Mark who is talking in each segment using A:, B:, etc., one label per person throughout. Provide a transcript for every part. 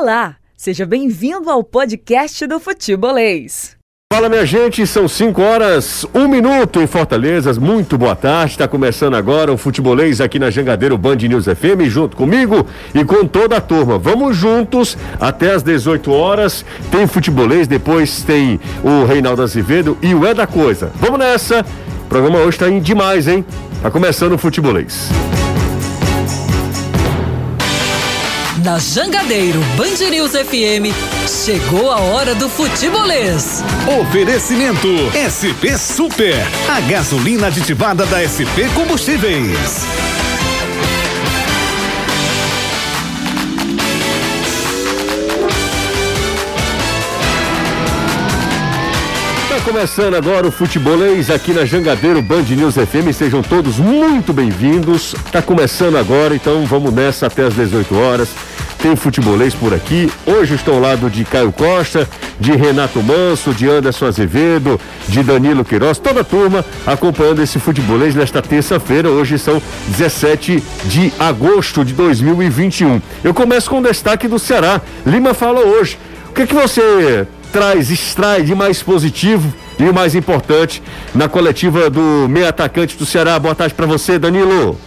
A: Olá, seja bem-vindo ao podcast do Futebolês.
B: Fala minha gente, são 5 horas, 1 um minuto em Fortaleza. Muito boa tarde. Está começando agora o futebolês aqui na Jangadeiro Band News FM, junto comigo e com toda a turma. Vamos juntos até as 18 horas. Tem futebolês, depois tem o Reinaldo Azevedo e o É da Coisa. Vamos nessa. O programa hoje está demais, hein? Tá começando o futebolês.
A: Na Jangadeiro Band News FM, chegou a hora do futebolês.
C: Oferecimento SP Super, a gasolina aditivada da SP Combustíveis.
B: Começando agora o futebolês aqui na Jangadeiro Band News FM. Sejam todos muito bem-vindos. Tá começando agora, então vamos nessa até as 18 horas. Tem futebolês por aqui. Hoje estou ao lado de Caio Costa, de Renato Manso, de Anderson Azevedo, de Danilo Queiroz, toda a turma acompanhando esse futebolês nesta terça-feira. Hoje são 17 de agosto de 2021. Eu começo com o destaque do Ceará. Lima fala hoje. O que, é que você traz, extrai de mais positivo e o mais importante na coletiva do meio atacante do Ceará. Boa tarde para você, Danilo.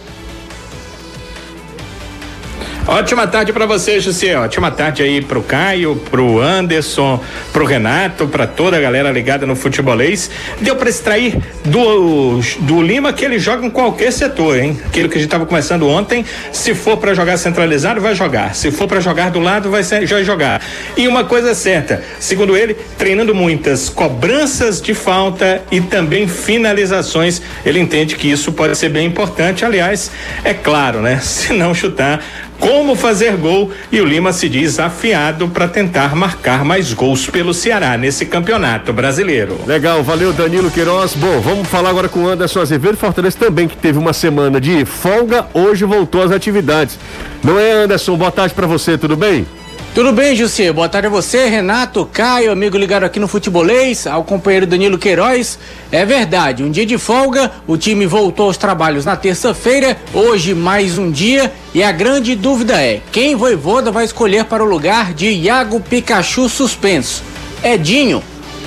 D: Ótima tarde para você, José. Ótima tarde aí pro Caio, pro Anderson, pro Renato, para toda a galera ligada no futebolês. Deu para extrair do, do Lima que ele joga em qualquer setor, hein? Aquilo que a gente tava começando ontem, se for para jogar centralizado, vai jogar. Se for para jogar do lado, vai ser, já jogar. E uma coisa é certa, segundo ele, treinando muitas cobranças de falta e também finalizações, ele entende que isso pode ser bem importante. Aliás, é claro, né? Se não chutar, como fazer gol e o Lima se diz afiado para tentar marcar mais gols pelo Ceará nesse campeonato brasileiro.
B: Legal, valeu Danilo Queiroz. Bom, vamos falar agora com o Anderson Azevedo Fortaleza também, que teve uma semana de folga, hoje voltou às atividades. Não é, Anderson? Boa tarde para você, tudo bem?
E: Tudo bem, José? Boa tarde a você, Renato, Caio, amigo ligado aqui no Futebolês, ao companheiro Danilo Queiroz. É verdade, um dia de folga, o time voltou aos trabalhos na terça-feira, hoje mais um dia, e a grande dúvida é: quem Voivoda vai escolher para o lugar de Iago Pikachu suspenso? Edinho?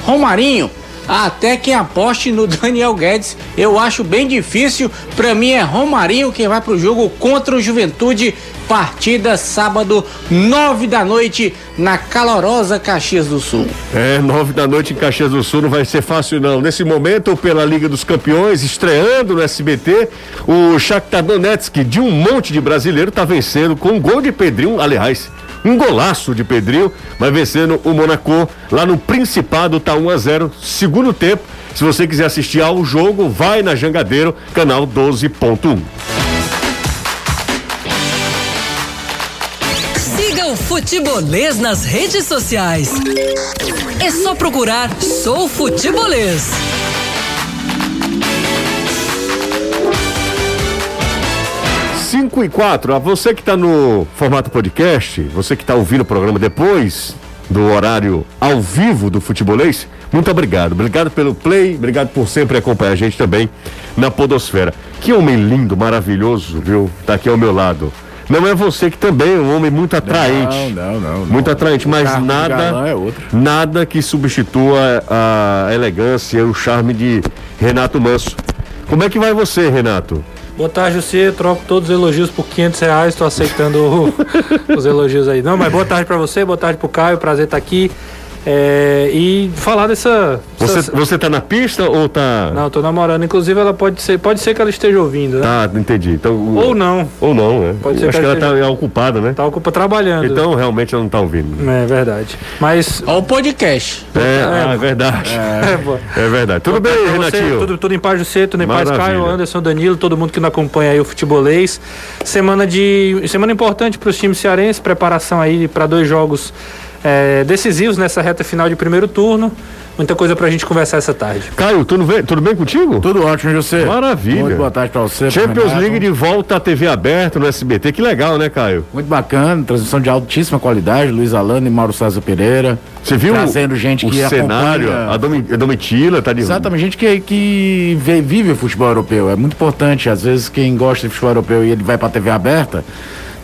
E: Romarinho? Até quem aposte no Daniel Guedes. Eu acho bem difícil. Para mim é Romarinho quem vai pro jogo contra o Juventude. Partida sábado, nove da noite, na calorosa Caxias do Sul.
B: É, nove da noite em Caxias do Sul não vai ser fácil não. Nesse momento, pela Liga dos Campeões, estreando no SBT, o Shakhtar Donetsk, de um monte de brasileiro, tá vencendo com um gol de Pedrinho, aliás, um golaço de Pedrinho, vai vencendo o Monaco lá no Principado, tá 1 a 0 segundo tempo. Se você quiser assistir ao jogo, vai na Jangadeiro, canal 12.1.
A: Siga o Futebolês nas redes sociais. É só procurar Sou Futebolês.
B: 5 e 4, a você que está no formato podcast, você que está ouvindo o programa depois do horário ao vivo do futebolês, muito obrigado. Obrigado pelo play, obrigado por sempre acompanhar a gente também na Podosfera. Que homem lindo, maravilhoso, viu? Tá aqui ao meu lado. Não é você que também é um homem muito atraente.
F: Não, não, não.
B: Muito atraente, mas nada,
F: é
B: nada que substitua a elegância e o charme de Renato Manso. Como é que vai você, Renato?
G: Boa tarde, você. Troco todos os elogios por 500 reais. Tô aceitando o- os elogios aí. Não, mas boa tarde pra você, boa tarde pro Caio. Prazer estar aqui. É, e falar dessa.
B: Você,
G: essa-
B: você tá na pista ou tá.
G: Não, tô namorando. Inclusive, ela pode ser. Pode ser que ela esteja ouvindo, né?
B: Tá, entendi. Então,
G: Ou não.
B: Ou não, né?
G: Pode ser
B: Acho
G: que
B: que ela
G: ela
B: tá ocupada, né?
G: Tá ocupa trabalhando.
B: Então realmente ela não tá ouvindo.
G: É verdade. Mas.
E: Ó o podcast.
B: É, ah, é verdade.
G: É.
B: É verdade. Tudo bem,
G: você,
B: Renatinho?
G: Tudo, tudo em paz, você, tudo em paz. Caio, Anderson, Danilo, todo mundo que não acompanha aí o futebolês. Semana de semana importante para os times cearenses, preparação aí para dois jogos é, decisivos nessa reta final de primeiro turno. Muita coisa pra gente conversar essa tarde.
B: Caio, tudo bem, tudo bem contigo?
F: Tudo ótimo, José.
B: Maravilha.
F: Muito boa tarde pra você.
B: Champions. League de volta à TV aberta no SBT. Que legal, né, Caio?
F: Muito bacana, transmissão de altíssima qualidade, Luiz Alano e Mauro César Pereira.
B: Você viu
F: Trazendo gente
B: o
F: que
B: cenário?
F: acompanha-
B: A Domi- a Domitila tá de
F: Exatamente, gente que, que vê- vive o futebol europeu. É muito importante. Às vezes, quem gosta de futebol europeu e ele vai pra TV aberta,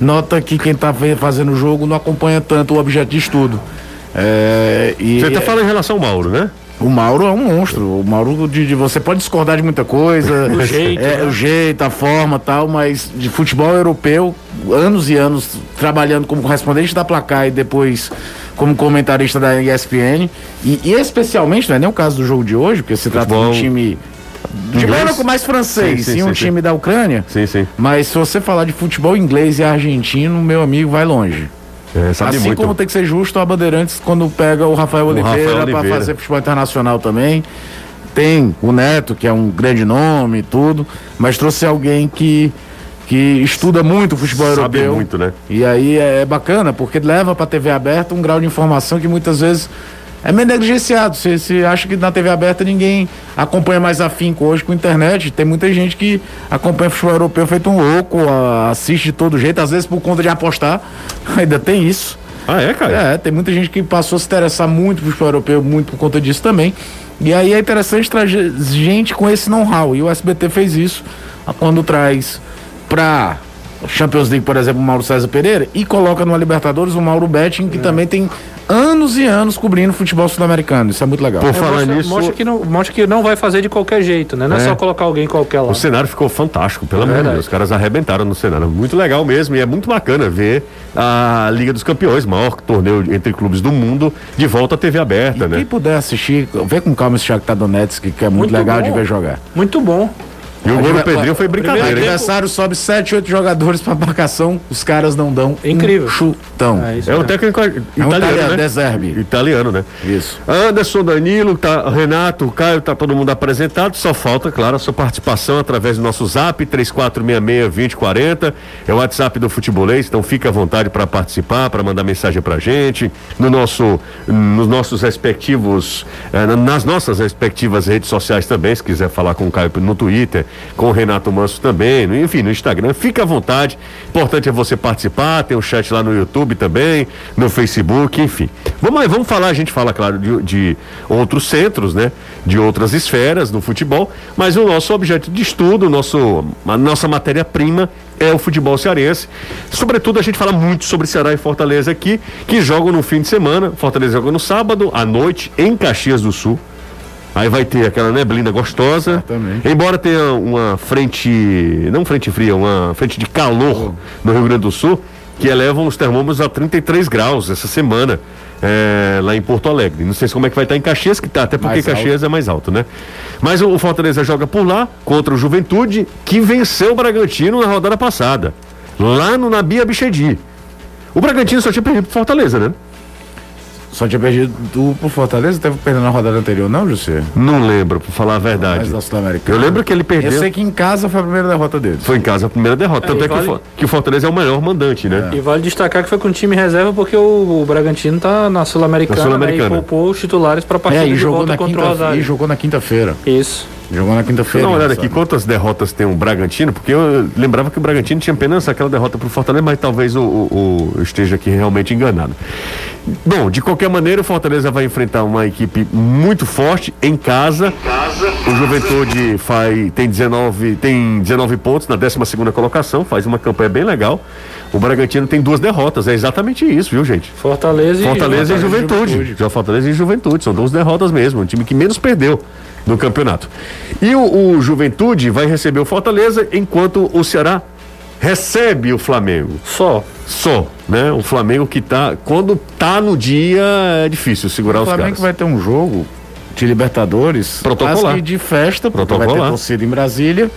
F: nota que quem está fazendo o jogo não acompanha tanto o objeto de estudo. É, e,
B: Você está falando em relação ao Mauro, né?
F: O Mauro é um monstro. O Mauro, de, de- você pode discordar de muita coisa.
G: O jeito,
F: é,
G: né?
F: o jeito, a forma tal, mas de futebol europeu, anos e anos trabalhando como correspondente da Placar e depois como comentarista da ESPN. E, e especialmente, não é nem o caso do jogo de hoje, porque se trata de um
B: Futebol
F: time. De branco mais francês,
B: Sim, sim,
F: e um
B: sim,
F: time da Ucrânia.
B: Sim, sim.
F: Mas se você falar de futebol inglês e argentino, meu amigo vai longe.
B: É, sabe
F: assim
B: muito.
F: como tem que ser justo a Bandeirantes quando pega o Rafael
B: Rafael
F: Oliveira para fazer futebol internacional também. Tem o Neto, que é um grande nome e tudo, mas trouxe alguém que, que estuda muito o futebol
B: Sabe
F: europeu.
B: muito, né?
F: E aí é bacana, porque leva para a TV aberta um grau de informação que muitas vezes é meio negligenciado. Você, você acha que na TV aberta ninguém acompanha mais afinco hoje com a internet. Tem muita gente que acompanha futebol europeu feito um louco, assiste de todo jeito, às vezes por conta de apostar. Ainda tem isso.
B: Ah, é, cara?
F: É, tem muita gente que passou a se interessar muito pro futebol europeu, muito por conta disso também. E aí é interessante trazer gente com esse know-how. E o SBT fez isso quando traz pra Champions League, por exemplo, o Mauro César Pereira e coloca no Libertadores o Mauro Betting, que também tem anos e anos cobrindo futebol sul-americano. Isso é muito legal.
B: Por
G: É,
B: falar
G: mostra,
B: nisso,
G: mostra que não, mostra que não vai fazer de qualquer jeito, né? Não é,
B: É.
G: só colocar alguém qualquer lá.
B: o cenário ficou fantástico, pelo amor de. Deus. Os caras arrebentaram no cenário. Muito legal mesmo. E é muito bacana ver a Liga dos Campeões, maior torneio entre clubes do mundo, de volta à TV aberta,
F: E quem
B: né?
F: puder assistir, vê com calma esse Shakhtar Donetsk, que é muito,
G: Muito
F: legal
G: bom.
F: de ver jogar.
G: Muito bom.
B: E o gol do Pedrinho foi
F: O
B: brincadeira, hein?
F: adversário sobe 7, 8 jogadores pra marcação, os caras não dão
G: Incrível.
F: um chutão.
G: É
B: É um técnico italiano,
F: italiano,
B: né?
F: De Zerbi.
B: Italiano, né?
F: Isso.
B: Anderson, Danilo, tá, Renato, Caio, tá todo mundo apresentado. Só falta, claro, a sua participação através do nosso zap 3466-2040. É o WhatsApp do Futebolês, então fica à vontade para participar, para mandar mensagem pra gente. No nosso, nos nossos respectivos, eh, na- nas nossas respectivas redes sociais também, se quiser falar com o Caio no Twitter, com o Renato Manso também, enfim, no Instagram, fica à vontade. Importante é você participar, tem o chat lá no YouTube também, no Facebook, enfim. Vamos, aí, vamos falar, a gente fala, claro, de, de outros centros, né? De outras esferas no futebol, mas o nosso objeto de estudo, nosso, a nossa matéria-prima é o futebol cearense. Sobretudo, a gente fala muito sobre Ceará e Fortaleza aqui, que jogam no fim de semana. Fortaleza joga no sábado, à noite, em Caxias do Sul. Aí vai ter aquela neblina gostosa.
F: Exatamente.
B: Embora tenha uma frente, não frente fria, uma frente de calor no Rio Grande do Sul, que elevam os termômetros a 33 graus essa semana, é, lá em Porto Alegre. Não sei se como é que vai estar em Caxias, que tá, até porque
F: Mais
B: Caxias é mais alto, né? Mas o, Fortaleza joga por lá, contra o Juventude, que venceu o Bragantino na rodada passada, lá no Nabia Bichedi. O Bragantino só tinha perdido pro Fortaleza, né?
F: Só tinha perdido do, pro Fortaleza, teve perdendo na rodada anterior, não, José?
B: Não lembro, pra falar a verdade.
F: Mas.
B: Eu lembro que ele perdeu.
F: Eu sei que em casa foi a primeira derrota deles.
B: Foi em casa a primeira derrota.
G: É,
B: Tanto é que, o
G: vale-
B: que o Fortaleza é o melhor mandante, né?
G: E vale destacar que foi com time reserva porque o, o Bragantino tá na Sul-Americana
B: Na Sul-Americana.
G: né, e poupou os titulares para a partida
F: É, e
G: de
F: jogou
G: volta
F: na,
G: contra o Rosário.
F: e jogou na quinta-feira.
G: Isso.
F: Jogou na quinta-feira.
B: dar uma olhada aqui, quantas derrotas tem o Bragantino, porque eu lembrava que o Bragantino tinha apenas aquela derrota pro Fortaleza, mas talvez o, o- o- eu esteja aqui realmente enganado. Bom, de qualquer maneira, o Fortaleza vai enfrentar uma equipe muito forte em casa. O Juventude faz, tem, 19, tem 19 pontos na 12 colocação, faz uma campanha bem legal. O Bragantino tem duas derrotas, é exatamente isso, viu, gente?
G: Fortaleza e
B: Fortaleza e Juventude.
F: Juventude.
B: Já Fortaleza e Juventude. São duas derrotas mesmo. O time que menos perdeu no campeonato. E o, o Juventude vai receber o Fortaleza, enquanto o Ceará recebe o Flamengo.
G: Só.
B: Só, né? O Flamengo que tá. Quando tá no dia, é difícil segurar
F: O
B: os
F: Flamengo
B: caras.
F: vai ter um jogo de Libertadores
B: Protocolar.
F: de festa, porque vai ter
B: Protocolar.
F: torcida em Brasília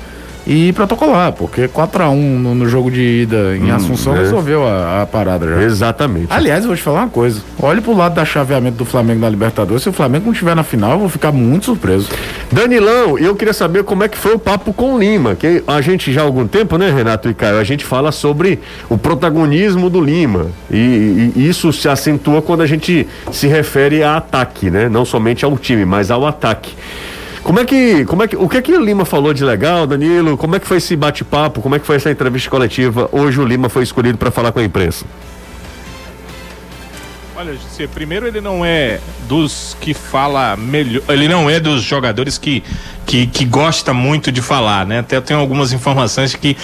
F: e protocolar, porque 4x1 no, no jogo de ida em Assunção
B: é.
F: resolveu a, a parada já.
B: Exatamente.
F: Aliás, eu vou te falar uma coisa. Olhe pro lado da chaveamento do Flamengo na Libertadores. Se o Flamengo não estiver na final, eu vou ficar muito surpreso.
B: Danilão, eu queria saber como é que foi o papo com o Lima, que a gente já há algum tempo, né, Renato e Caio, a gente fala sobre o protagonismo do Lima e, e isso se acentua quando a gente se refere a ataque, né, não somente ao time, mas ao ataque. Como é que, como é que, o que é que o Lima falou de legal, Danilo? Como é que foi esse bate-papo? Como é que foi essa entrevista coletiva? Hoje o Lima foi escolhido para falar com a imprensa.
H: Olha, primeiro ele não é dos que fala melhor. Ele não é dos jogadores que
D: que, que gosta muito de falar, né? Até eu tenho algumas informações que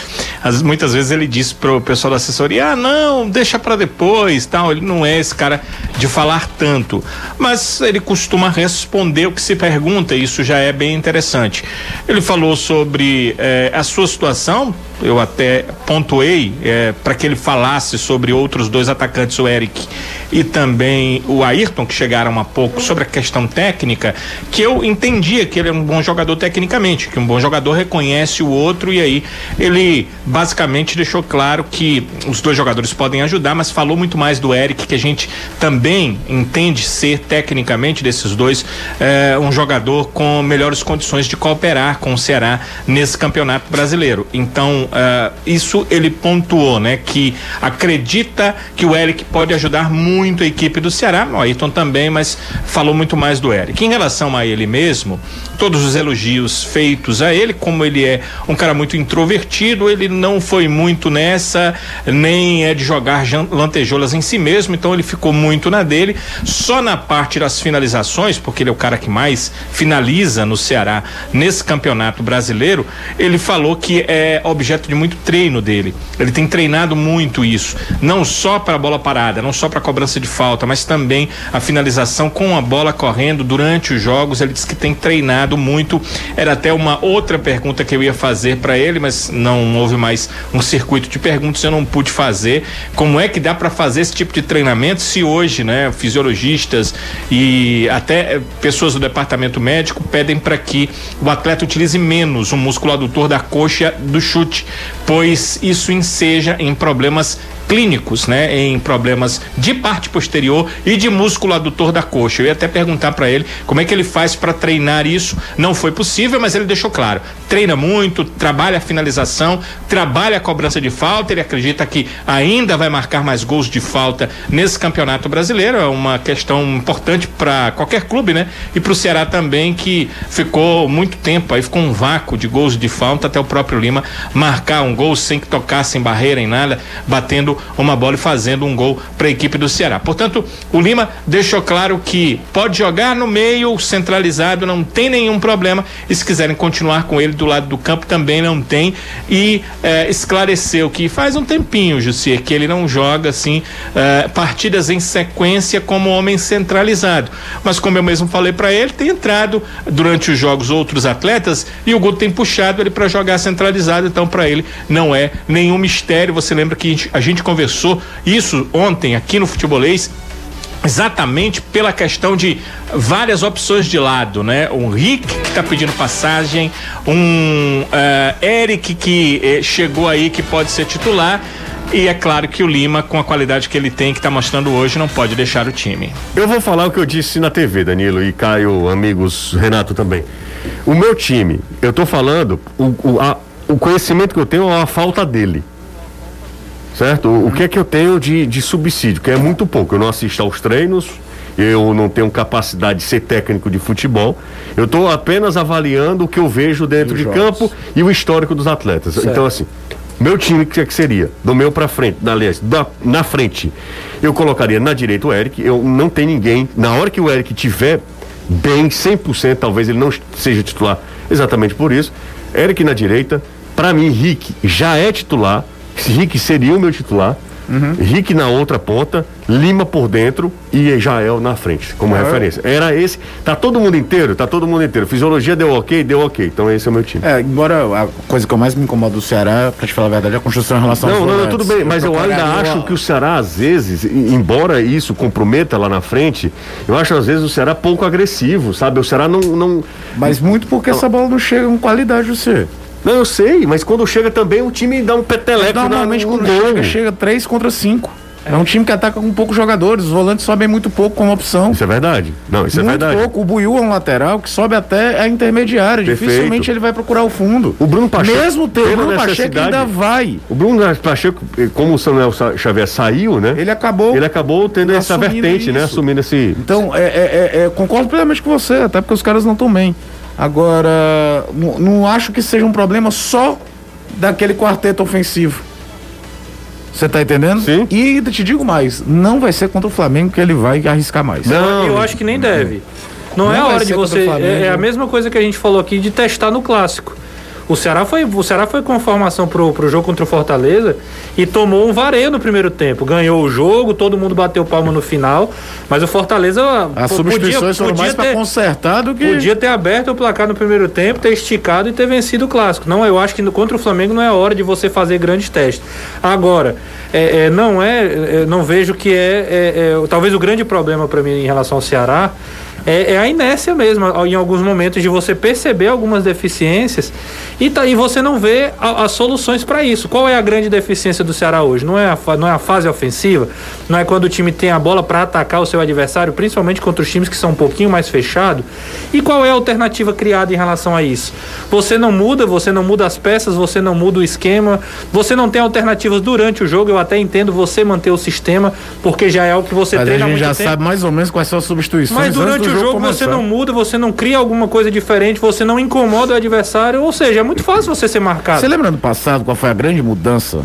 D: as, muitas vezes ele diz pro pessoal da assessoria, ah, não, deixa para depois, tal. Ele não é esse cara de falar tanto, mas ele costuma responder o que se pergunta, e isso já é bem interessante. Ele falou sobre eh, a sua situação, eu até pontuei eh, para que ele falasse sobre outros dois atacantes, o Eric e também o Ayrton, que chegaram há pouco, sobre a questão técnica, que eu entendia que ele é um bom jogador tecnicamente, que um bom jogador reconhece o outro e aí ele basicamente deixou claro que os dois jogadores podem ajudar, mas falou muito mais do Eric, que a gente também entende ser tecnicamente desses dois eh, um jogador com melhores condições de cooperar com o Ceará nesse campeonato brasileiro. Então, eh, isso ele pontuou, né? Que acredita que o Eric pode ajudar muito a equipe do Ceará, o Ayrton também, mas falou muito mais do Eric. Em relação a ele mesmo, todos os elogios feitos a ele, como ele é um cara muito introvertido, ele não foi muito nessa, nem é de jogar lantejoulas em si mesmo, então ele ficou muito na dele. Só na parte das finalizações, porque ele é o cara que mais finaliza no Ceará nesse campeonato brasileiro, ele falou que é objeto de muito treino dele. Ele tem treinado muito isso, não só para bola parada, não só para cobrança de falta, mas também a finalização com a bola correndo durante os jogos. Ele disse que tem treinado muito. Era até uma outra pergunta que eu ia fazer para ele, mas não houve mais um circuito de perguntas, eu não pude fazer. Como é que dá para fazer esse tipo de treinamento se hoje, né, fisiologistas e até pessoas do departamento médico pedem para que o atleta utilize menos o músculo adutor da coxa do chute, pois isso enseja em problemas clínicos, né, em problemas de parte posterior e de músculo adutor da coxa. Eu ia até perguntar para ele como é que ele faz para treinar isso. Não foi possível, mas ele deixou claro. Treina muito, trabalha a finalização, trabalha a cobrança de falta. Ele acredita que ainda vai marcar mais gols de falta nesse campeonato brasileiro. É uma questão importante para qualquer clube, né? E para o Ceará também, que ficou muito tempo aí, ficou um vácuo de gols de falta até o próprio Lima marcar um gol sem que tocasse em barreira em nada, batendo uma bola e fazendo um gol para a equipe do Ceará. Portanto, o Lima deixou claro que pode jogar no meio centralizado, não tem nenhum problema. E se quiserem continuar com ele do lado do campo, também não tem. E eh, esclareceu que faz um tempinho, Jussier, que ele não joga assim eh, partidas em sequência como homem centralizado. Mas como eu mesmo falei para ele, tem entrado durante os jogos outros atletas e o Guto tem puxado ele para jogar centralizado. Então, para ele não é nenhum mistério. Você lembra que a gente, gente conversou isso ontem aqui no Futebolês exatamente pela questão de várias opções de lado, né? Um Rick que está pedindo passagem, um uh, Eric que eh, chegou aí que pode ser titular. E é claro que o Lima, com a qualidade que ele tem, que está mostrando hoje, não pode deixar o time.
B: Eu vou falar o que eu disse na TV, Danilo e Caio, amigos, Renato também. O meu time, eu estou falando, o, o, a, o conhecimento que eu tenho é a falta dele certo? O, o que é que eu tenho de, de subsídio? Que é muito pouco. Eu não assisto aos treinos, eu não tenho capacidade de ser técnico de futebol. Eu estou apenas avaliando o que eu vejo dentro de jogos. campo e o histórico dos atletas. Certo. Então, assim, meu time que, que seria? Do meu para frente, na, aliás, da, na frente, eu colocaria na direita o Eric. Eu não tem ninguém. Na hora que o Eric tiver bem, 100%, talvez ele não seja titular exatamente por isso. Eric na direita. Para mim, Rick já é titular. Rick seria o meu titular. Uhum. Rick na outra ponta, Lima por dentro e Jael na frente, como uhum. referência. Era esse. Tá todo mundo inteiro? Tá todo mundo inteiro. Fisiologia deu ok? Deu ok. Então esse é o meu time.
F: É, embora a coisa que eu mais me incomoda do Ceará, pra te falar a verdade, é a construção em relação
B: Não, não, não, tudo bem. Mas eu ainda acho que o Ceará, às vezes, embora isso comprometa lá na frente, eu acho às vezes o Ceará pouco agressivo, sabe? O Ceará não. não...
F: Mas muito porque essa bola não chega com qualidade, você.
B: Não, eu sei, mas quando chega também o time dá um peteleco
F: Normalmente quando gol. chega, chega 3 contra 5. É. é um time que ataca com poucos jogadores, os volantes sobem muito pouco como opção.
B: Isso é verdade. Não, isso é muito é verdade. pouco.
F: O Buiu é um lateral que sobe até a intermediária. Perfeito. Dificilmente ele vai procurar o fundo.
B: O Bruno Pacheco.
F: Mesmo ter o Bruno Pacheco ainda vai.
B: O Bruno Pacheco, como o Samuel Xavier saiu, né?
F: Ele acabou.
B: Ele acabou tendo essa vertente, né? isso. né? Assumindo esse.
F: Então, é, é, é, concordo plenamente com você, até porque os caras não estão bem. Agora, não acho que seja um problema só daquele quarteto ofensivo. Você tá entendendo?
B: Sim.
F: E te digo mais, não vai ser contra o Flamengo que ele vai arriscar mais.
G: Não, eu acho que nem deve. Não,
F: Não
G: é a hora de você. É, é a mesma coisa que a gente falou aqui de testar no clássico. O Ceará foi, o Ceará foi com a formação pro, pro jogo contra o Fortaleza e tomou um vareio no primeiro tempo. Ganhou o jogo, todo mundo bateu palma no final, mas o Fortaleza
F: As
G: pô,
F: substituições foram mais pra
G: ter,
F: consertar do que.
G: Podia ter aberto o placar no primeiro tempo, ter esticado e ter vencido o clássico. Não, eu acho que no- contra o Flamengo não é hora de você fazer grandes testes. Agora, é, é, não é, é, não vejo que é, é, é, talvez o grande problema para mim em relação ao Ceará é, é a inércia mesmo, em alguns momentos de você perceber algumas deficiências e, tá, e você não vê a- as soluções para isso. Qual é a grande deficiência do Ceará hoje? Não é a, não é a fase ofensiva, não é quando o time tem a bola para atacar o seu adversário, principalmente contra os times que são um pouquinho mais fechados. E qual é a alternativa criada em relação a isso? Você não muda, você não muda as peças, você não muda o esquema, você não tem alternativas durante o jogo. Eu até entendo você manter o sistema, porque já é algo que você
F: Mas a
G: treina há
F: gente já
G: tempo.
F: sabe mais ou menos quais são as substituições.
G: Mas durante o jogo você
F: começar.
G: não muda, você não cria alguma coisa diferente, você não incomoda o adversário, ou seja, é muito fácil você ser marcado.
F: Você lembra no passado qual foi a grande mudança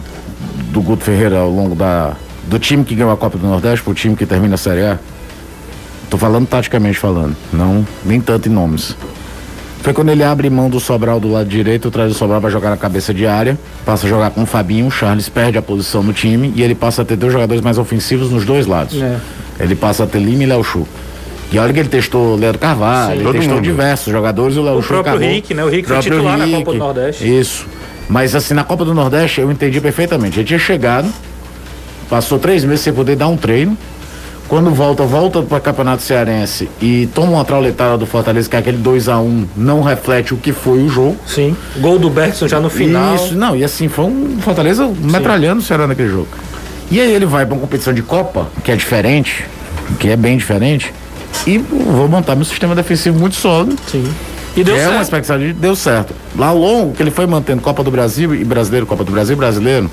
F: do Guto Ferreira ao longo da do time que ganhou a Copa do Nordeste pro time que termina a Série A? Tô falando taticamente falando, não nem tanto em nomes. Foi quando ele abre mão do Sobral do lado direito, traz o Sobral para jogar na cabeça de área, passa a jogar com o Fabinho, o Charles perde a posição no time e ele passa a ter dois jogadores mais ofensivos nos dois lados.
G: É.
F: Ele passa a ter Lima e Léo Chu. E olha que ele testou Leandro Carvalho, ele
B: todo
F: testou
B: mundo.
F: diversos jogadores o Léo
G: O próprio
F: acabou-
G: Rick, né? O Rick foi titular na
F: Rick.
G: Copa do Nordeste.
F: Isso. Mas assim, na Copa do Nordeste eu entendi perfeitamente. Ele tinha chegado, passou três meses sem poder dar um treino. Quando volta, volta para Campeonato Cearense e toma uma trauletada do Fortaleza, que é aquele 2 a 1 não reflete o que foi o jogo.
G: Sim. Gol do Bergson já no final.
F: Isso, não, e assim, foi um Fortaleza metralhando o Ceará naquele jogo. E aí ele vai para uma competição de Copa, que é diferente, que é bem diferente, e vou montar meu sistema defensivo muito sólido.
G: Sim. E deu
F: é uma
G: certo.
F: expectativa, deu certo. Lá ao longo que ele foi mantendo Copa do Brasil e Brasileiro, Copa do Brasil e Brasileiro,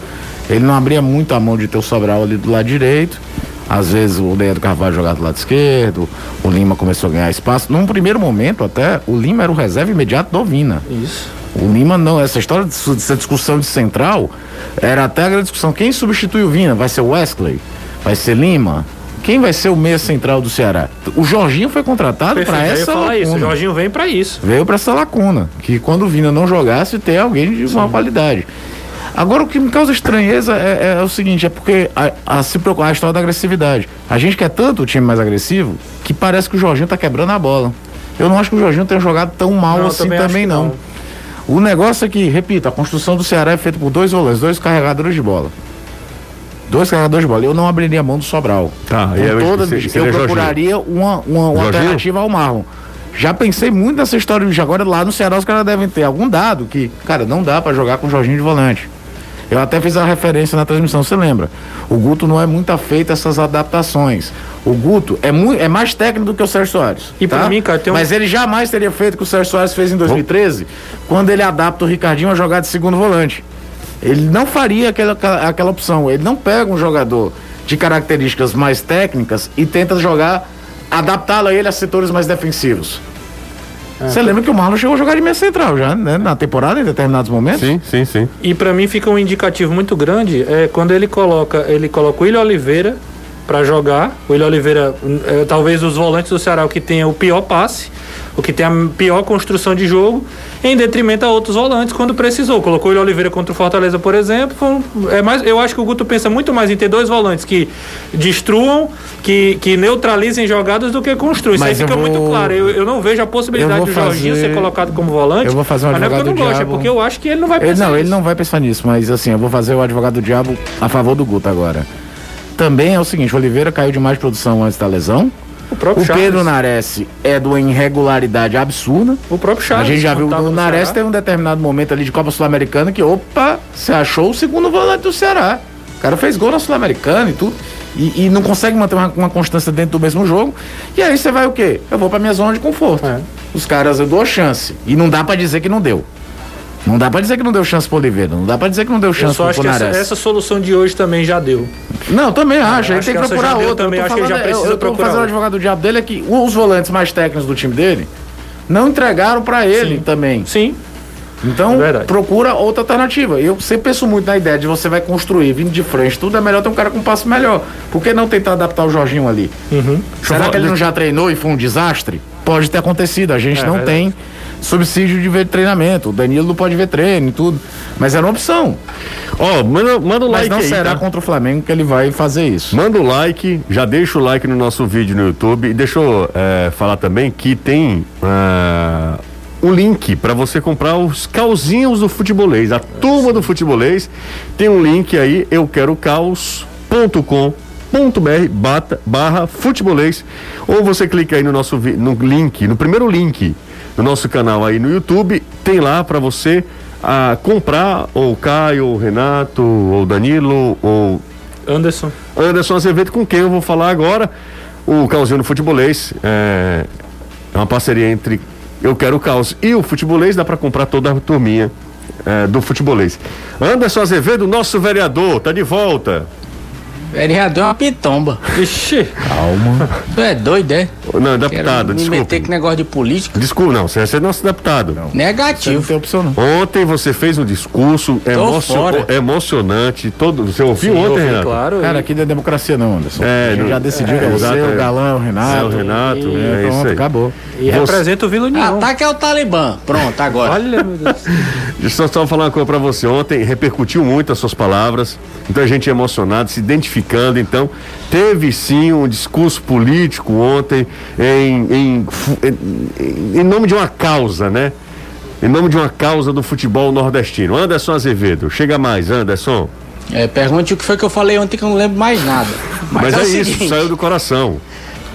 F: ele não abria muito a mão de ter o Sobral ali do lado direito. Às vezes o Leandro Carvalho jogava do lado esquerdo, o Lima começou a ganhar espaço. Num primeiro momento, até, o Lima era o reserva imediato do Vina.
G: Isso.
F: O Lima não, essa história de- dessa discussão de central era até a grande discussão. Quem substitui o Vina? Vai ser o Wesley? Vai ser Lima? Quem vai ser o meia central do Ceará? O Jorginho foi contratado para essa
G: falar isso. O
F: lacuna.
G: Jorginho vem pra isso.
F: Veio para essa lacuna, que quando o Vina não jogasse, ter alguém de uma qualidade. Agora o que me causa estranheza é, é o seguinte, é porque a, a, se preocupa- a história da agressividade. A gente quer tanto o time mais agressivo que parece que o Jorginho tá quebrando a bola. Eu não acho que o Jorginho tenha jogado tão mal
G: Não,
F: assim
G: também
F: também, não.
G: não.
F: O negócio é que, repito, a construção do Ceará é feita por dois volantes, dois carregadores de bola. Dois carregadores de bola. Eu não abriria a mão do Sobral.
B: Tá,
F: Com
B: e aí,
F: toda,
B: se-
F: eu
B: Jorginho.
F: procuraria uma, uma, uma alternativa ao Marlon. Já pensei muito nessa história de agora lá no Ceará os caras devem ter algum dado que, cara, não dá pra jogar com o Jorginho de volante. Eu até fiz a referência na transmissão, você lembra? O Guto não é muito afeito a essas adaptações. O Guto é, muito, é mais técnico do que o Sérgio Soares.
G: E pra
F: tá?
G: mim, cara, tem um-
F: Mas ele jamais teria feito o que o Sérgio Soares fez em 2013, quando ele adapta o Ricardinho a jogar de segundo volante. Ele não faria aquela, aquela opção. Ele não pega um jogador de características mais técnicas e tenta jogar, adaptá-lo a ele a setores mais defensivos.
G: É.
F: Você lembra que o Marlon chegou a jogar de meia central já, né? Na temporada, em determinados momentos?
B: Sim, sim, sim.
G: E pra mim fica um indicativo muito grande é quando ele coloca, ele coloca o William Oliveira pra jogar. O William Oliveira, é, talvez os volantes do Ceará o que tenha o pior passe, o que tem a pior construção de jogo, em detrimento a outros volantes quando precisou. Colocou o William Oliveira contra o Fortaleza, por exemplo. é mais, eu acho que o Guto pensa muito mais em ter dois volantes que destruam, que, que neutralizem jogadas do que construam. Isso aí
F: Mas
G: fica muito
F: vou-
G: claro. Eu, eu não vejo a possibilidade do
F: vou
G: Jorginho ser colocado como volante.
F: eu vou fazer um
G: mas não é porque eu não
F: advogado
G: gosto, é porque eu acho que ele não vai
F: Ele,
G: pensar
F: não, ele
G: nisso.
F: não vai pensar nisso, mas assim, eu vou fazer o advogado do diabo a favor do Guto agora. Também é o seguinte, o Oliveira caiu demais de produção antes da lesão.
G: O próprio
F: O
G: Charles.
F: Pedro Nares é de uma irregularidade absurda.
G: O próprio Charles.
F: a gente já viu o Nares teve um determinado momento ali de Copa Sul-Americana que, opa, você achou o segundo volante do Ceará. O cara fez gol na Sul-Americana e tudo. E, e não consegue manter uma, uma constância dentro do mesmo jogo. E aí você vai o quê? Eu vou pra minha zona de conforto.
G: É.
F: Os caras, eu dou a chance. E não dá pra dizer que não deu. Não dá pra dizer que não deu chance pro Oliveira. Não dá pra dizer que não deu
G: Eu
F: chance
G: só
F: pro
G: acho que essa, essa solução de hoje também já deu.
F: Não, também acho. Ele
G: acho
F: tem que procurar outro.
G: também,
F: eu tô
G: acho que ele já precisa
F: eu, eu tô
G: procurar
F: fazendo o advogado do diabo dele é que os volantes mais técnicos do time dele não entregaram pra ele
G: Sim.
F: também.
G: Sim.
F: Então,
G: É
F: procura outra alternativa. Eu sempre penso muito na ideia de você vai construir vindo de frente, tudo é melhor ter um cara com um passo melhor. Por que não tentar adaptar o Jorginho ali?
G: Uhum.
F: Será que ele não já treinou e foi um desastre? pode ter acontecido. A gente
G: É,
F: não
G: verdade.
F: tem subsídio de ver treinamento. O Danilo não pode ver treino e tudo. Mas era uma opção.
B: Ó, manda, manda o
F: Mas
B: like
F: não
B: aí,
F: será
B: tá?
F: contra o Flamengo que ele vai fazer isso.
B: Manda o like, já deixa o like no nosso vídeo no YouTube. E deixa eu é, falar também que tem ah, o link para você comprar os calzinhos do futebolês. A turma do futebolês tem um link aí, eu quero caos.com.br bata- barra futebolês ou você clica aí no nosso no link, no primeiro link do nosso canal aí no YouTube, tem lá para você ah, comprar ou o Caio, ou o Renato, ou o Danilo, ou
G: Anderson.
B: Anderson Azevedo, com quem eu vou falar agora. O Caosinho no Futebolês é, é uma parceria entre Eu Quero o Caos e o Futebolês. Dá para comprar toda a turminha é, do Futebolês. Anderson Azevedo, nosso vereador, tá de volta.
E: Vereador é uma pitomba.
G: Ixi,
F: Calma.
E: Tu é doido, é?
B: Não,
E: Quero
B: deputado,
E: me meter com negócio de política.
B: Desculpa, não, você é nosso deputado.
F: Você não
E: Negativo.
F: tem opção, não.
B: Ontem você fez um discurso emocio-
E: fora.
B: emocionante. Todo, você ouviu
G: sim,
B: ontem,
G: ouvi,
B: Renato?
G: claro.
F: Cara,
G: e-
F: aqui não é democracia, não, Anderson.
B: É, não-
F: já decidiu
B: é,
F: que é você,
B: é.
F: o Galã, o Renato.
B: É, o Renato,
F: É,
B: é isso
F: pronto,
B: aí.
F: acabou.
G: E
B: Você-
G: representa o Vila União.
E: Ataque é o Talibã. Pronto, agora.
G: Olha, meu Deus.
B: Deixa eu só falar uma coisa pra você. Ontem repercutiu muito as suas palavras. Então a gente é emocionado, se Então, teve sim um discurso político ontem em, em, em, nome de uma causa, né? Em nome de uma causa do futebol nordestino. Anderson Azevedo, chega mais, Anderson.
E: É, pergunte o que foi que eu falei ontem que eu não lembro mais nada. Mas,
B: Mas,
E: é,
B: é,
E: o
B: isso,
E: seguinte,
B: saiu do coração.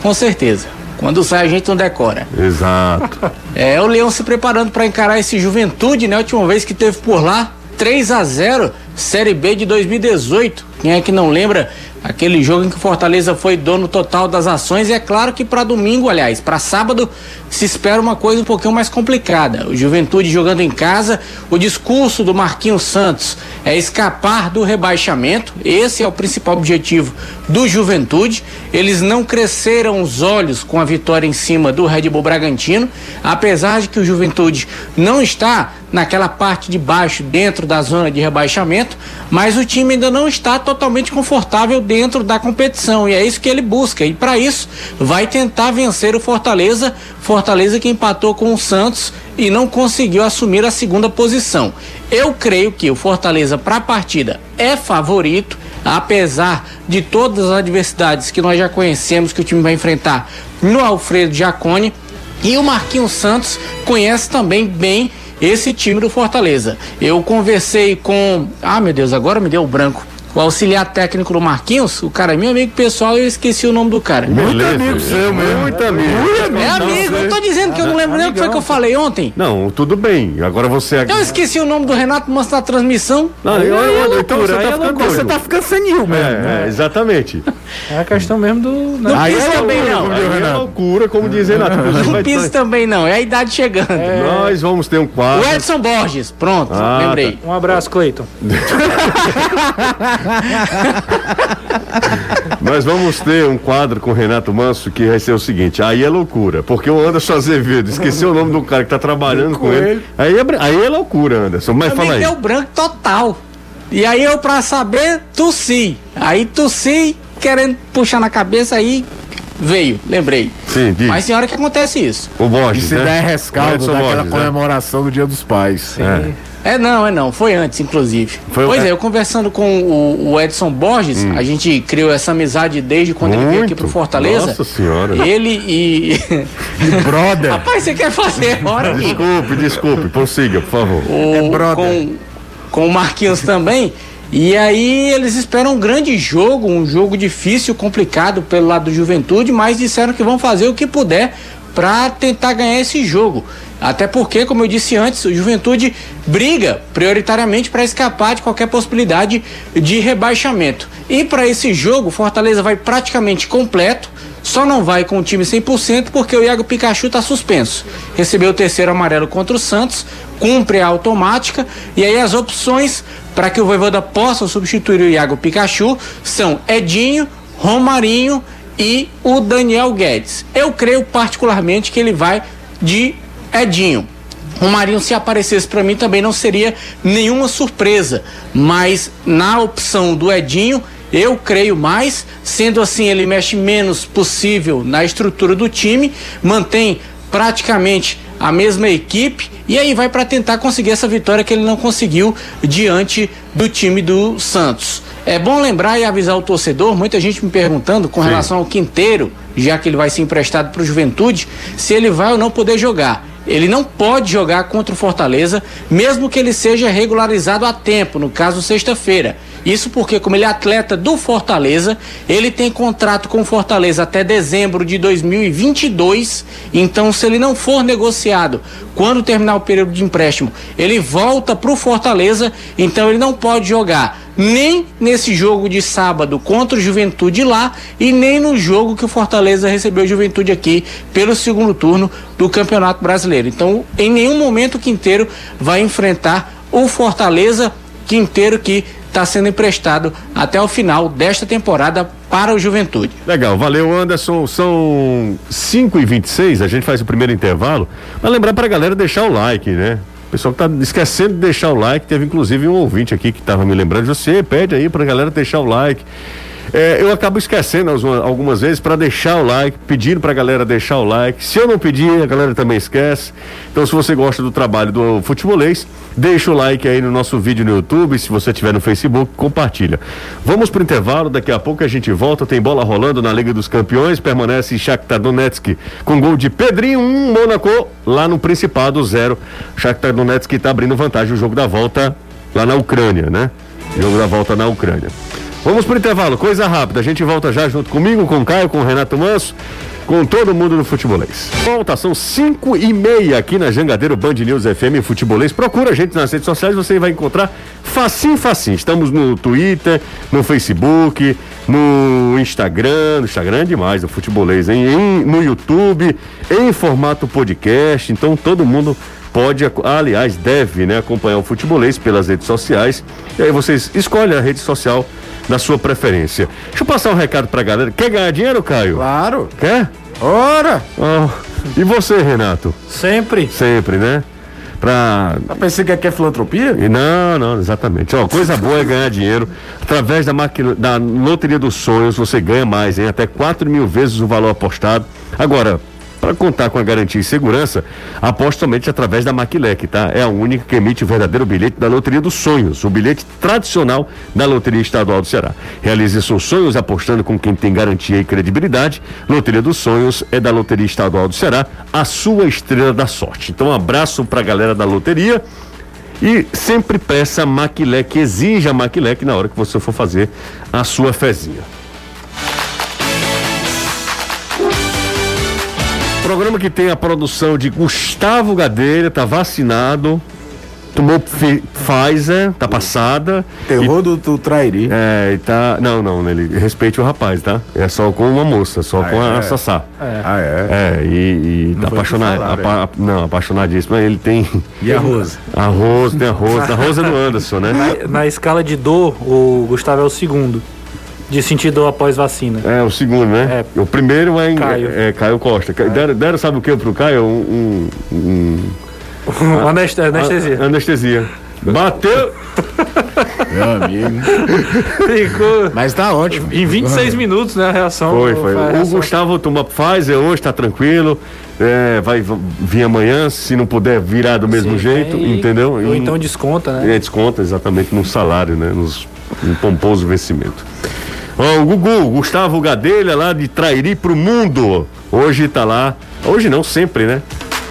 E: com certeza. Quando sai a gente não decora.
B: Exato.
E: É, o Leão se preparando para encarar esse Juventude, né? A última vez que teve por lá, 3 a 0 Série B de 2018. Quem é que não lembra aquele jogo em que o Fortaleza foi dono total das ações? E é claro que para domingo, aliás, para sábado, se espera uma coisa um pouquinho mais complicada. O Juventude jogando em casa, o discurso do Marquinhos Santos é escapar do rebaixamento. Esse é o principal objetivo do Juventude. Eles não cresceram os olhos com a vitória em cima do Red Bull Bragantino, apesar de que o Juventude não está naquela parte de baixo, dentro da zona de rebaixamento, mas o time ainda não está totalmente confortável dentro da competição e é isso que ele busca. E para isso, vai tentar vencer o Fortaleza, Fortaleza que empatou com o Santos e não conseguiu assumir a segunda posição. Eu creio que o Fortaleza para a partida é favorito, apesar de todas as adversidades que nós já conhecemos que o time vai enfrentar no Alfredo Giacone. E o Marquinhos Santos conhece também bem esse time do Fortaleza. Eu conversei com. Ah, meu Deus, agora me deu o branco. O auxiliar técnico do Marquinhos, o cara é meu amigo pessoal, eu esqueci o nome do cara.
B: Muito
F: amigo seu mesmo.
B: Muito amigo.
E: É amigo, eu tô dizendo que eu não lembro nem o que foi que eu falei ontem.
B: Não, tudo bem. Agora você.
E: Eu esqueci o nome do Renato Manso na transmissão.
B: Não, eu- eu- então você tá
G: é
B: ficando.
F: Você tá ficando senil mesmo.
B: É, é, exatamente.
G: É a questão mesmo do. né?
E: Não
F: Aí
E: quis
F: é
E: também
F: loucura,
E: não.
F: o
B: é loucura, como diz Renato.
E: Não
B: vai-
E: quis também não, é a idade chegando.
B: Nós vamos ter um
E: O
B: quadro.
E: Edson Borges, pronto,
B: Ah,
E: lembrei.
G: Um abraço, Cleiton.
B: Nós vamos ter um quadro com o Renato Manso que vai ser o seguinte: aí é loucura. Porque o Anderson Azevedo esqueceu o nome do cara que tá trabalhando com ele. Aí é, aí é loucura, Anderson. Mas
E: Eu
B: fala aí.
E: deu branco total. E aí eu, pra saber, tossi. Aí tossi, querendo puxar na cabeça, aí veio, lembrei.
B: Sim, diz.
E: Mas senhora que acontece isso.
B: O Borges.
F: Isso
B: né?
F: dá é
B: O
F: rescaldo daquela
B: Borges, né?
F: comemoração do Dia dos Pais.
B: É.
E: É não, é não, foi antes, inclusive.
B: Foi o-
E: pois é, eu conversando com o, o Edson Borges, a gente criou essa amizade desde quando ele veio aqui
B: Muito.
E: pro Fortaleza.
B: Nossa senhora.
E: Ele e.
F: Brother.
E: Rapaz, você quer fazer hora aqui?
B: Desculpe, desculpe. Prossiga, por favor.
E: o-
F: É brother.
E: com, com o Marquinhos também. E aí eles esperam um grande jogo, um jogo difícil, complicado pelo lado do Juventude, mas disseram que vão fazer o que puder para tentar ganhar esse jogo. Até porque, como eu disse antes, o Juventude briga prioritariamente para escapar de qualquer possibilidade de rebaixamento. E para esse jogo, Fortaleza vai praticamente completo. Só não vai com o time 100% porque o Iago Pikachu está suspenso. Recebeu o terceiro amarelo contra o Santos, cumpre a automática. E aí as opções para que o Voivoda possa substituir o Iago Pikachu são Edinho, Romarinho e o Daniel Guedes. Eu creio particularmente que ele vai de Edinho. Romarinho, se aparecesse para mim, também não seria nenhuma surpresa. Mas na opção do Edinho, eu creio mais. Sendo assim, ele mexe menos possível na estrutura do time, mantém praticamente a mesma equipe e aí vai para tentar conseguir essa vitória que ele não conseguiu diante do time do Santos. É bom lembrar e avisar o torcedor, muita gente me perguntando com
B: Sim.
E: relação ao Quinteiro, já que ele vai ser emprestado para o Juventude, se ele vai ou não poder jogar. Ele não pode jogar contra o Fortaleza, mesmo que ele seja regularizado a tempo, no caso sexta-feira. Isso porque, como ele é atleta do Fortaleza, ele tem contrato com o Fortaleza até dezembro de 2022. Então, se ele não for negociado quando terminar o período de empréstimo, ele volta para o Fortaleza. Então, ele não pode jogar nem nesse jogo de sábado contra o Juventude lá e nem no jogo que o Fortaleza recebeu o Juventude aqui pelo segundo turno do Campeonato Brasileiro. Então, em nenhum momento o Quinteiro vai enfrentar o Fortaleza, Quinteiro que está sendo emprestado até o final desta temporada para o Juventude.
B: Legal, valeu Anderson. São 5 e 26 a gente faz o primeiro intervalo. Mas lembrar pra galera deixar o like, né? O pessoal que tá esquecendo de deixar o like, teve inclusive um ouvinte aqui que tava me lembrando, você pede aí pra galera deixar o like. É, eu acabo esquecendo as- algumas vezes para deixar o like, pedindo pra galera deixar o like. Se eu não pedir, a galera também esquece. Então, se você gosta do trabalho do futebolês, deixa o like aí no nosso vídeo no YouTube. Se você tiver no Facebook, compartilha. Vamos pro intervalo, daqui a pouco a gente volta. Tem bola rolando na Liga dos Campeões. Permanece Shakhtar Donetsk com gol de Pedrinho 1, Mônaco lá no Principado 0. Shakhtar Donetsk tá abrindo vantagem o jogo da volta lá na Ucrânia, né? Jogo da volta na Ucrânia. Vamos pro intervalo, coisa rápida. A gente volta já junto comigo, com o Caio, com o Renato Manso, com todo mundo do futebolês. Volta, são 5 e meia aqui na Jangadeiro Band News FM Futebolês. Procura a gente nas redes sociais, você vai encontrar facinho, facinho. Estamos no Twitter, no Facebook, no Instagram. No Instagram é demais, o futebolês, hein? Em- no YouTube, em formato podcast. Então todo mundo pode, aliás, deve, né, acompanhar o futebolês pelas redes sociais. E aí vocês escolhem a rede social da sua preferência. Deixa eu passar um recado pra galera. Quer ganhar dinheiro, Caio?
F: Claro.
B: Quer?
F: Ora!
B: Oh, E você, Renato?
G: Sempre.
B: Sempre, né? Pra.
F: Eu pensei que aqui é filantropia?
B: E Não, não, exatamente. Ó, coisa boa é ganhar dinheiro. Através da, máquina, da Loteria dos Sonhos, você ganha mais, hein? Até 4 mil vezes o valor apostado. Agora, para contar com a garantia e segurança, aposte somente através da Maquilec, tá? É a única que emite o verdadeiro bilhete da Loteria dos Sonhos, o bilhete tradicional da Loteria Estadual do Ceará. Realize seus sonhos apostando com quem tem garantia e credibilidade. Loteria dos Sonhos é da Loteria Estadual do Ceará, a sua estrela da sorte. Então, um abraço pra galera da loteria. E sempre peça a Maquilec, exija a Maquilec na hora que você for fazer a sua fezinha. Programa que tem a produção de Gustavo Gadelha, tá vacinado, tomou Fi- Pfizer, tá passada.
F: Terror do, do Trairi.
B: É, e tá. Não, não, ele respeite o rapaz, tá? É só com uma moça, só com a
F: é?
B: Sassá.
F: Ah, é?
B: É, e, e
F: Não que
B: apaixonado.
F: falaram,
B: apa- não, apaixonadíssimo. Ele tem.
F: E a Rosa?
B: Arroz, tem arroz. Arroz é do Anderson, né?
G: Na escala de dor, o Gustavo é o segundo. De sentir dor após vacina.
B: É, o segundo, né? O primeiro é, em,
G: Caio.
B: é, é Caio Costa. Deram, deram, sabe o que pro Caio? Um. um, um
G: Aneste- anestesia.
B: a- anestesia. Bateu.
F: Meu amigo.
G: Ficou.
F: Mas tá ótimo.
G: Em 26 minutos, né? A reação.
B: Foi, foi.
G: a
B: O
G: reação-
B: Gustavo tomou Pfizer hoje, tá tranquilo. É, vai vir amanhã, se não puder virar do mesmo
G: Sim,
B: jeito,
G: tem-
B: entendeu?
G: Ou
B: E-
G: então desconta, né?
B: É, desconta exatamente no salário, né? Nos, no pomposo vencimento. Ó, o Gugu, Gustavo Gadelha lá de Trairi pro Mundo. Hoje tá lá. Hoje não, sempre, né?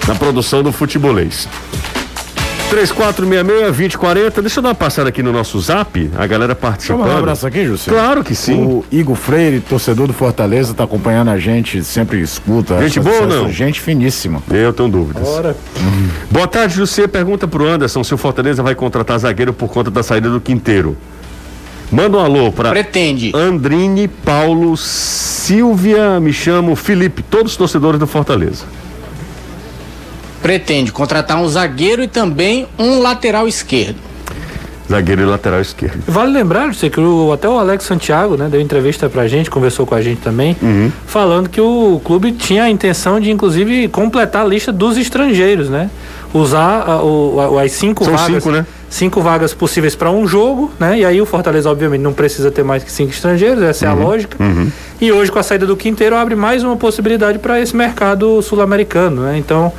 B: Na produção do futebolês. 3466-2040. Deixa eu dar uma passada aqui no nosso zap. A galera
F: Deixa eu
B: participando.
F: um abraço aqui, José.
B: Claro que sim.
F: O Igor Freire, torcedor do Fortaleza, tá acompanhando a gente, sempre escuta.
B: Gente boa ou não?
F: Gente finíssima.
B: Eu tenho dúvidas.
G: Bora.
B: Boa tarde, José. Pergunta pro Anderson se o Fortaleza vai contratar zagueiro por conta da saída do Quinteiro. Manda um alô pra
E: Pretende.
B: Andrine, Paulo, Silvia, me chamo Felipe, todos os torcedores do Fortaleza.
E: Pretende contratar um zagueiro e também um lateral esquerdo.
B: Zagueiro e lateral esquerdo.
G: Vale lembrar, José, que o, até o Alex Santiago, né, deu entrevista pra gente, conversou com a gente também,
B: Uhum.
G: falando que o clube tinha a intenção de, inclusive, completar a lista dos estrangeiros, né? Usar a- o- a- as cinco
B: São
G: vagas.
B: cinco, né?
G: Cinco vagas possíveis para um jogo, né? E aí o Fortaleza, obviamente, não precisa ter mais que cinco estrangeiros, essa é a lógica. E hoje, com a saída do Quinteiro, abre mais uma possibilidade para esse mercado sul-americano, né? Então,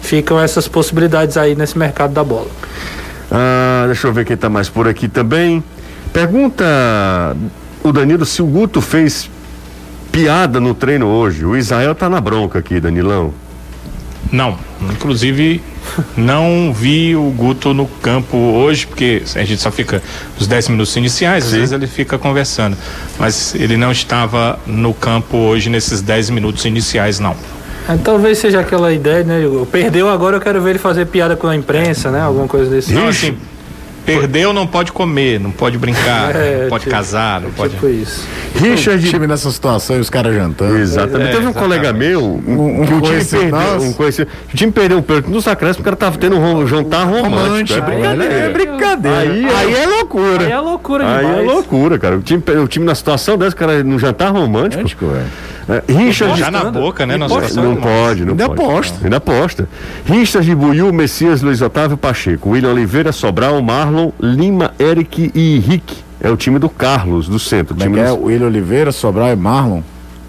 G: ficam essas possibilidades aí nesse mercado da bola.
B: Ah, deixa eu ver quem tá mais por aqui também. Pergunta o Danilo se o Guto fez piada no treino hoje. O Israel tá na bronca aqui, Danilão.
D: Não, inclusive não vi o Guto no campo hoje, porque a gente só fica os 10 minutos iniciais, às
B: Sim.
D: vezes ele fica conversando. Mas ele não estava no campo hoje nesses 10 minutos iniciais, não.
G: É, talvez seja aquela ideia, né? Igor? Perdeu agora, eu quero ver ele fazer piada com a imprensa, né? Alguma coisa desse
D: Não,
G: tipo.
D: assim, perdeu, não pode comer, não pode brincar,
G: É,
D: não pode
G: tipo-
D: casar, não pode.
G: Tipo isso.
F: O
B: Richard.
F: time nessa situação e os caras jantando.
B: Exatamente.
D: É,
B: Teve um
D: exatamente.
B: colega meu um,
F: Um
B: que o time perdeu. Um conhecido, o time perdeu um pênalti nos acréscimos, o cara tava tendo um jantar romântico.
F: Romântico,
B: É brincadeira.
F: é brincadeira.
B: Aí,
F: Aí é loucura.
G: Aí é loucura
B: Aí
G: demais.
B: é loucura, cara. O time, o time na situação dessa, cara, no jantar romântico.
F: Romântico.
B: É, Richard.
D: Já na boca, né?
G: Posta,
D: estamos-
B: Não pode, não
F: Ainda
B: pode.
F: aposta.
B: Ainda aposta. Ristas de Buiu, Messias, Luiz Otávio Pacheco, William Oliveira, Sobral, Marlon, Lima, Eric e Henrique. É o time do Carlos, do centro.
F: Como é
B: time
F: que é?
B: do...
F: William Oliveira, Sobral e Marlon.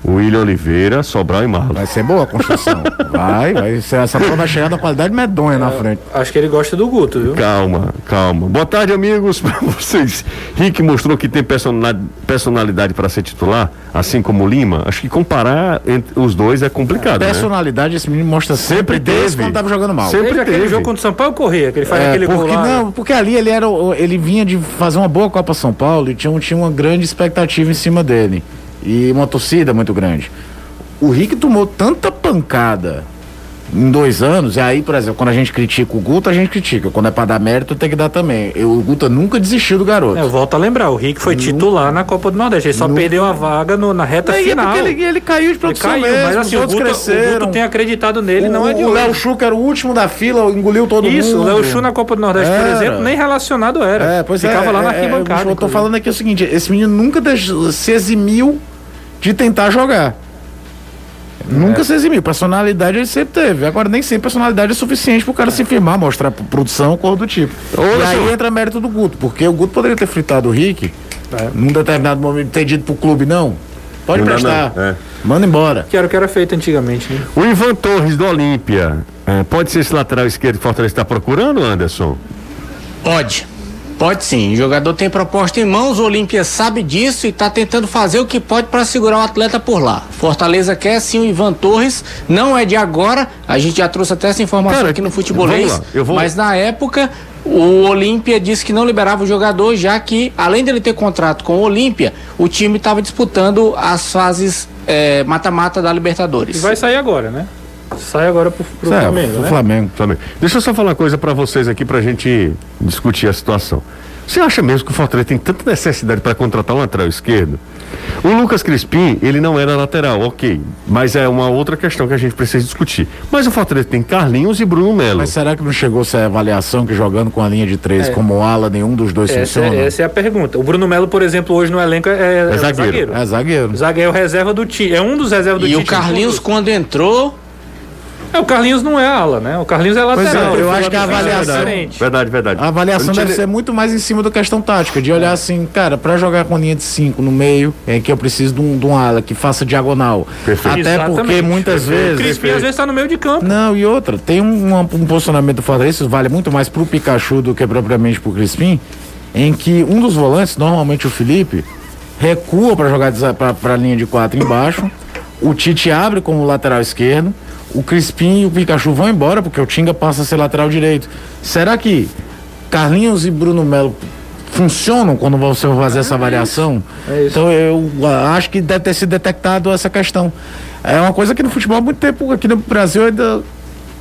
B: William Oliveira, Sobral e Marlon.
F: Vai ser boa a construção. vai, vai. ser- Essa prova vai chegar na qualidade medonha na frente.
G: Acho que ele gosta do Guto, viu?
B: Calma, calma. Boa tarde, amigos, para vocês. Rick mostrou que tem personalidade, para ser titular, assim como o Lima. Acho que comparar entre os dois é complicado, né?
F: Personalidade, esse menino mostra sempre,
B: Sempre
F: desde
B: teve.
F: quando tava jogando mal.
B: Sempre
G: Desde aquele
B: teve.
G: jogo contra o São Paulo Corrêa, que ele faz
F: É,
G: aquele gol
F: porque,
G: lá.
F: não, porque ali ele era ele vinha de fazer uma boa Copa São Paulo e tinha, um- tinha uma grande expectativa em cima dele e uma torcida muito grande. O Rick tomou tanta pancada em dois anos, e aí, por exemplo, quando a gente critica o Guto, a gente critica. Quando é pra dar mérito, tem que dar também. Eu, o Guto nunca desistiu do garoto.
G: É, eu volto a lembrar, o Rick foi titular na Copa do Nordeste. Ele só perdeu a vaga no- na reta
F: É, e é
G: final.
F: porque ele, ele caiu de
G: Ele
F: produção
G: caiu,
F: mesmo,
G: mas assim,
F: os
G: o Guto, o
F: cresceram.
G: Guto tem acreditado nele, não é de
F: o Léo. Chu, que era o último da fila, engoliu todo
G: Isso, o
F: mundo.
G: Léo Chu na Copa do Nordeste, por
F: Era.
G: exemplo, nem relacionado era.
F: É, pois é,
G: Ficava lá na
F: é, é,
G: arquibancada.
F: Eu tô falando aqui o seguinte: esse menino nunca deixou- se eximiu de tentar jogar. Nunca se eximiu. Personalidade ele sempre teve. Agora, nem sempre personalidade é suficiente pro cara se firmar, mostrar produção, cor do tipo. e aí entra mérito do Guto, porque o Guto poderia ter fritado o Rick num determinado momento, ter dito pro clube: não, pode
B: Não
F: prestar,
B: não, é.
F: manda embora.
G: Que era o que era feito antigamente, né?
B: O Ivan Torres do Olímpia. é, pode ser esse lateral esquerdo que o Fortaleza está procurando, Anderson?
E: Pode. Pode sim. O jogador tem proposta em mãos, o Olímpia sabe disso e está tentando fazer o que pode para segurar o atleta por lá. Fortaleza quer sim o Ivan Torres, não é de agora, a gente já trouxe até essa informação
B: Cara,
E: aqui no futebolês,
B: vou-
E: mas na época o Olímpia disse que não liberava o jogador, já que além dele ter contrato com o Olímpia, o time estava disputando as fases eh, mata-mata da
G: E
E: Libertadores.
G: vai sair agora, né? Sai agora pro, pro
F: É,
G: Flamengo,
F: o
G: né?
F: Flamengo.
B: Flamengo. Deixa eu só falar uma coisa para vocês aqui pra gente discutir a situação. Você acha mesmo que o Fortaleza tem tanta necessidade para contratar um lateral esquerdo? O Lucas Crispim, ele não era lateral, ok. Mas é uma outra questão que a gente precisa discutir. Mas o Fortaleza tem Carlinhos e Bruno Melo.
F: Mas será que não chegou essa avaliação que jogando com a linha de três como ala, nenhum dos dois
G: Essa,
F: funciona?
G: é, essa é a pergunta. O Bruno Melo, por exemplo, hoje no elenco é, é
B: zagueiro.
G: zagueiro.
F: É zagueiro.
G: Zagueiro é o reserva do time. É um dos reservas do
E: E
G: time.
E: o Carlinhos, quando entrou,
G: É, o Carlinhos não é ala, né? O Carlinhos é
F: Pois
G: lateral.
F: é, eu
G: Ele
F: acho que a avaliação-
G: diferente.
B: Verdade, verdade.
F: A avaliação
B: Eu
F: deve ser muito mais em cima da questão tática, de olhar assim, cara, pra jogar com linha de 5 no meio, é que eu preciso de um, de um ala que faça diagonal.
B: Perfeito.
F: Até porque
G: Exatamente.
F: muitas
G: O
F: vezes.
G: Crispim às vezes tá no meio de campo.
F: Não, e outra, tem um, uma- um posicionamento do Fortaleza, isso vale muito mais pro Pikachu do que propriamente pro Crispim, em que um dos volantes, normalmente o Felipe, recua pra jogar pra, pra linha de quatro embaixo, o Tite abre como lateral esquerdo, o Crispim e o Pikachu vão embora, porque o Tinga passa a ser lateral direito. Será que Carlinhos e Bruno Melo funcionam quando você vai fazer essa avaliação?
G: É.
F: Então eu ah, acho que deve ter sido detectado essa questão. É uma coisa que no futebol há muito tempo aqui no Brasil ainda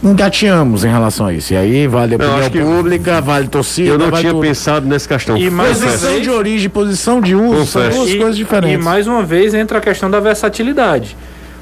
F: engateamos em relação a isso. E aí vale a opinião pública, vale torcida,
B: Eu não
F: vale
B: tinha
F: tudo.
B: pensado nessa questão.
G: E mais
F: Posição
G: vez-
F: de origem, posição de uso, são
B: Confesso.
F: duas
G: E-
F: coisas diferentes.
G: E mais uma vez entra a questão da versatilidade.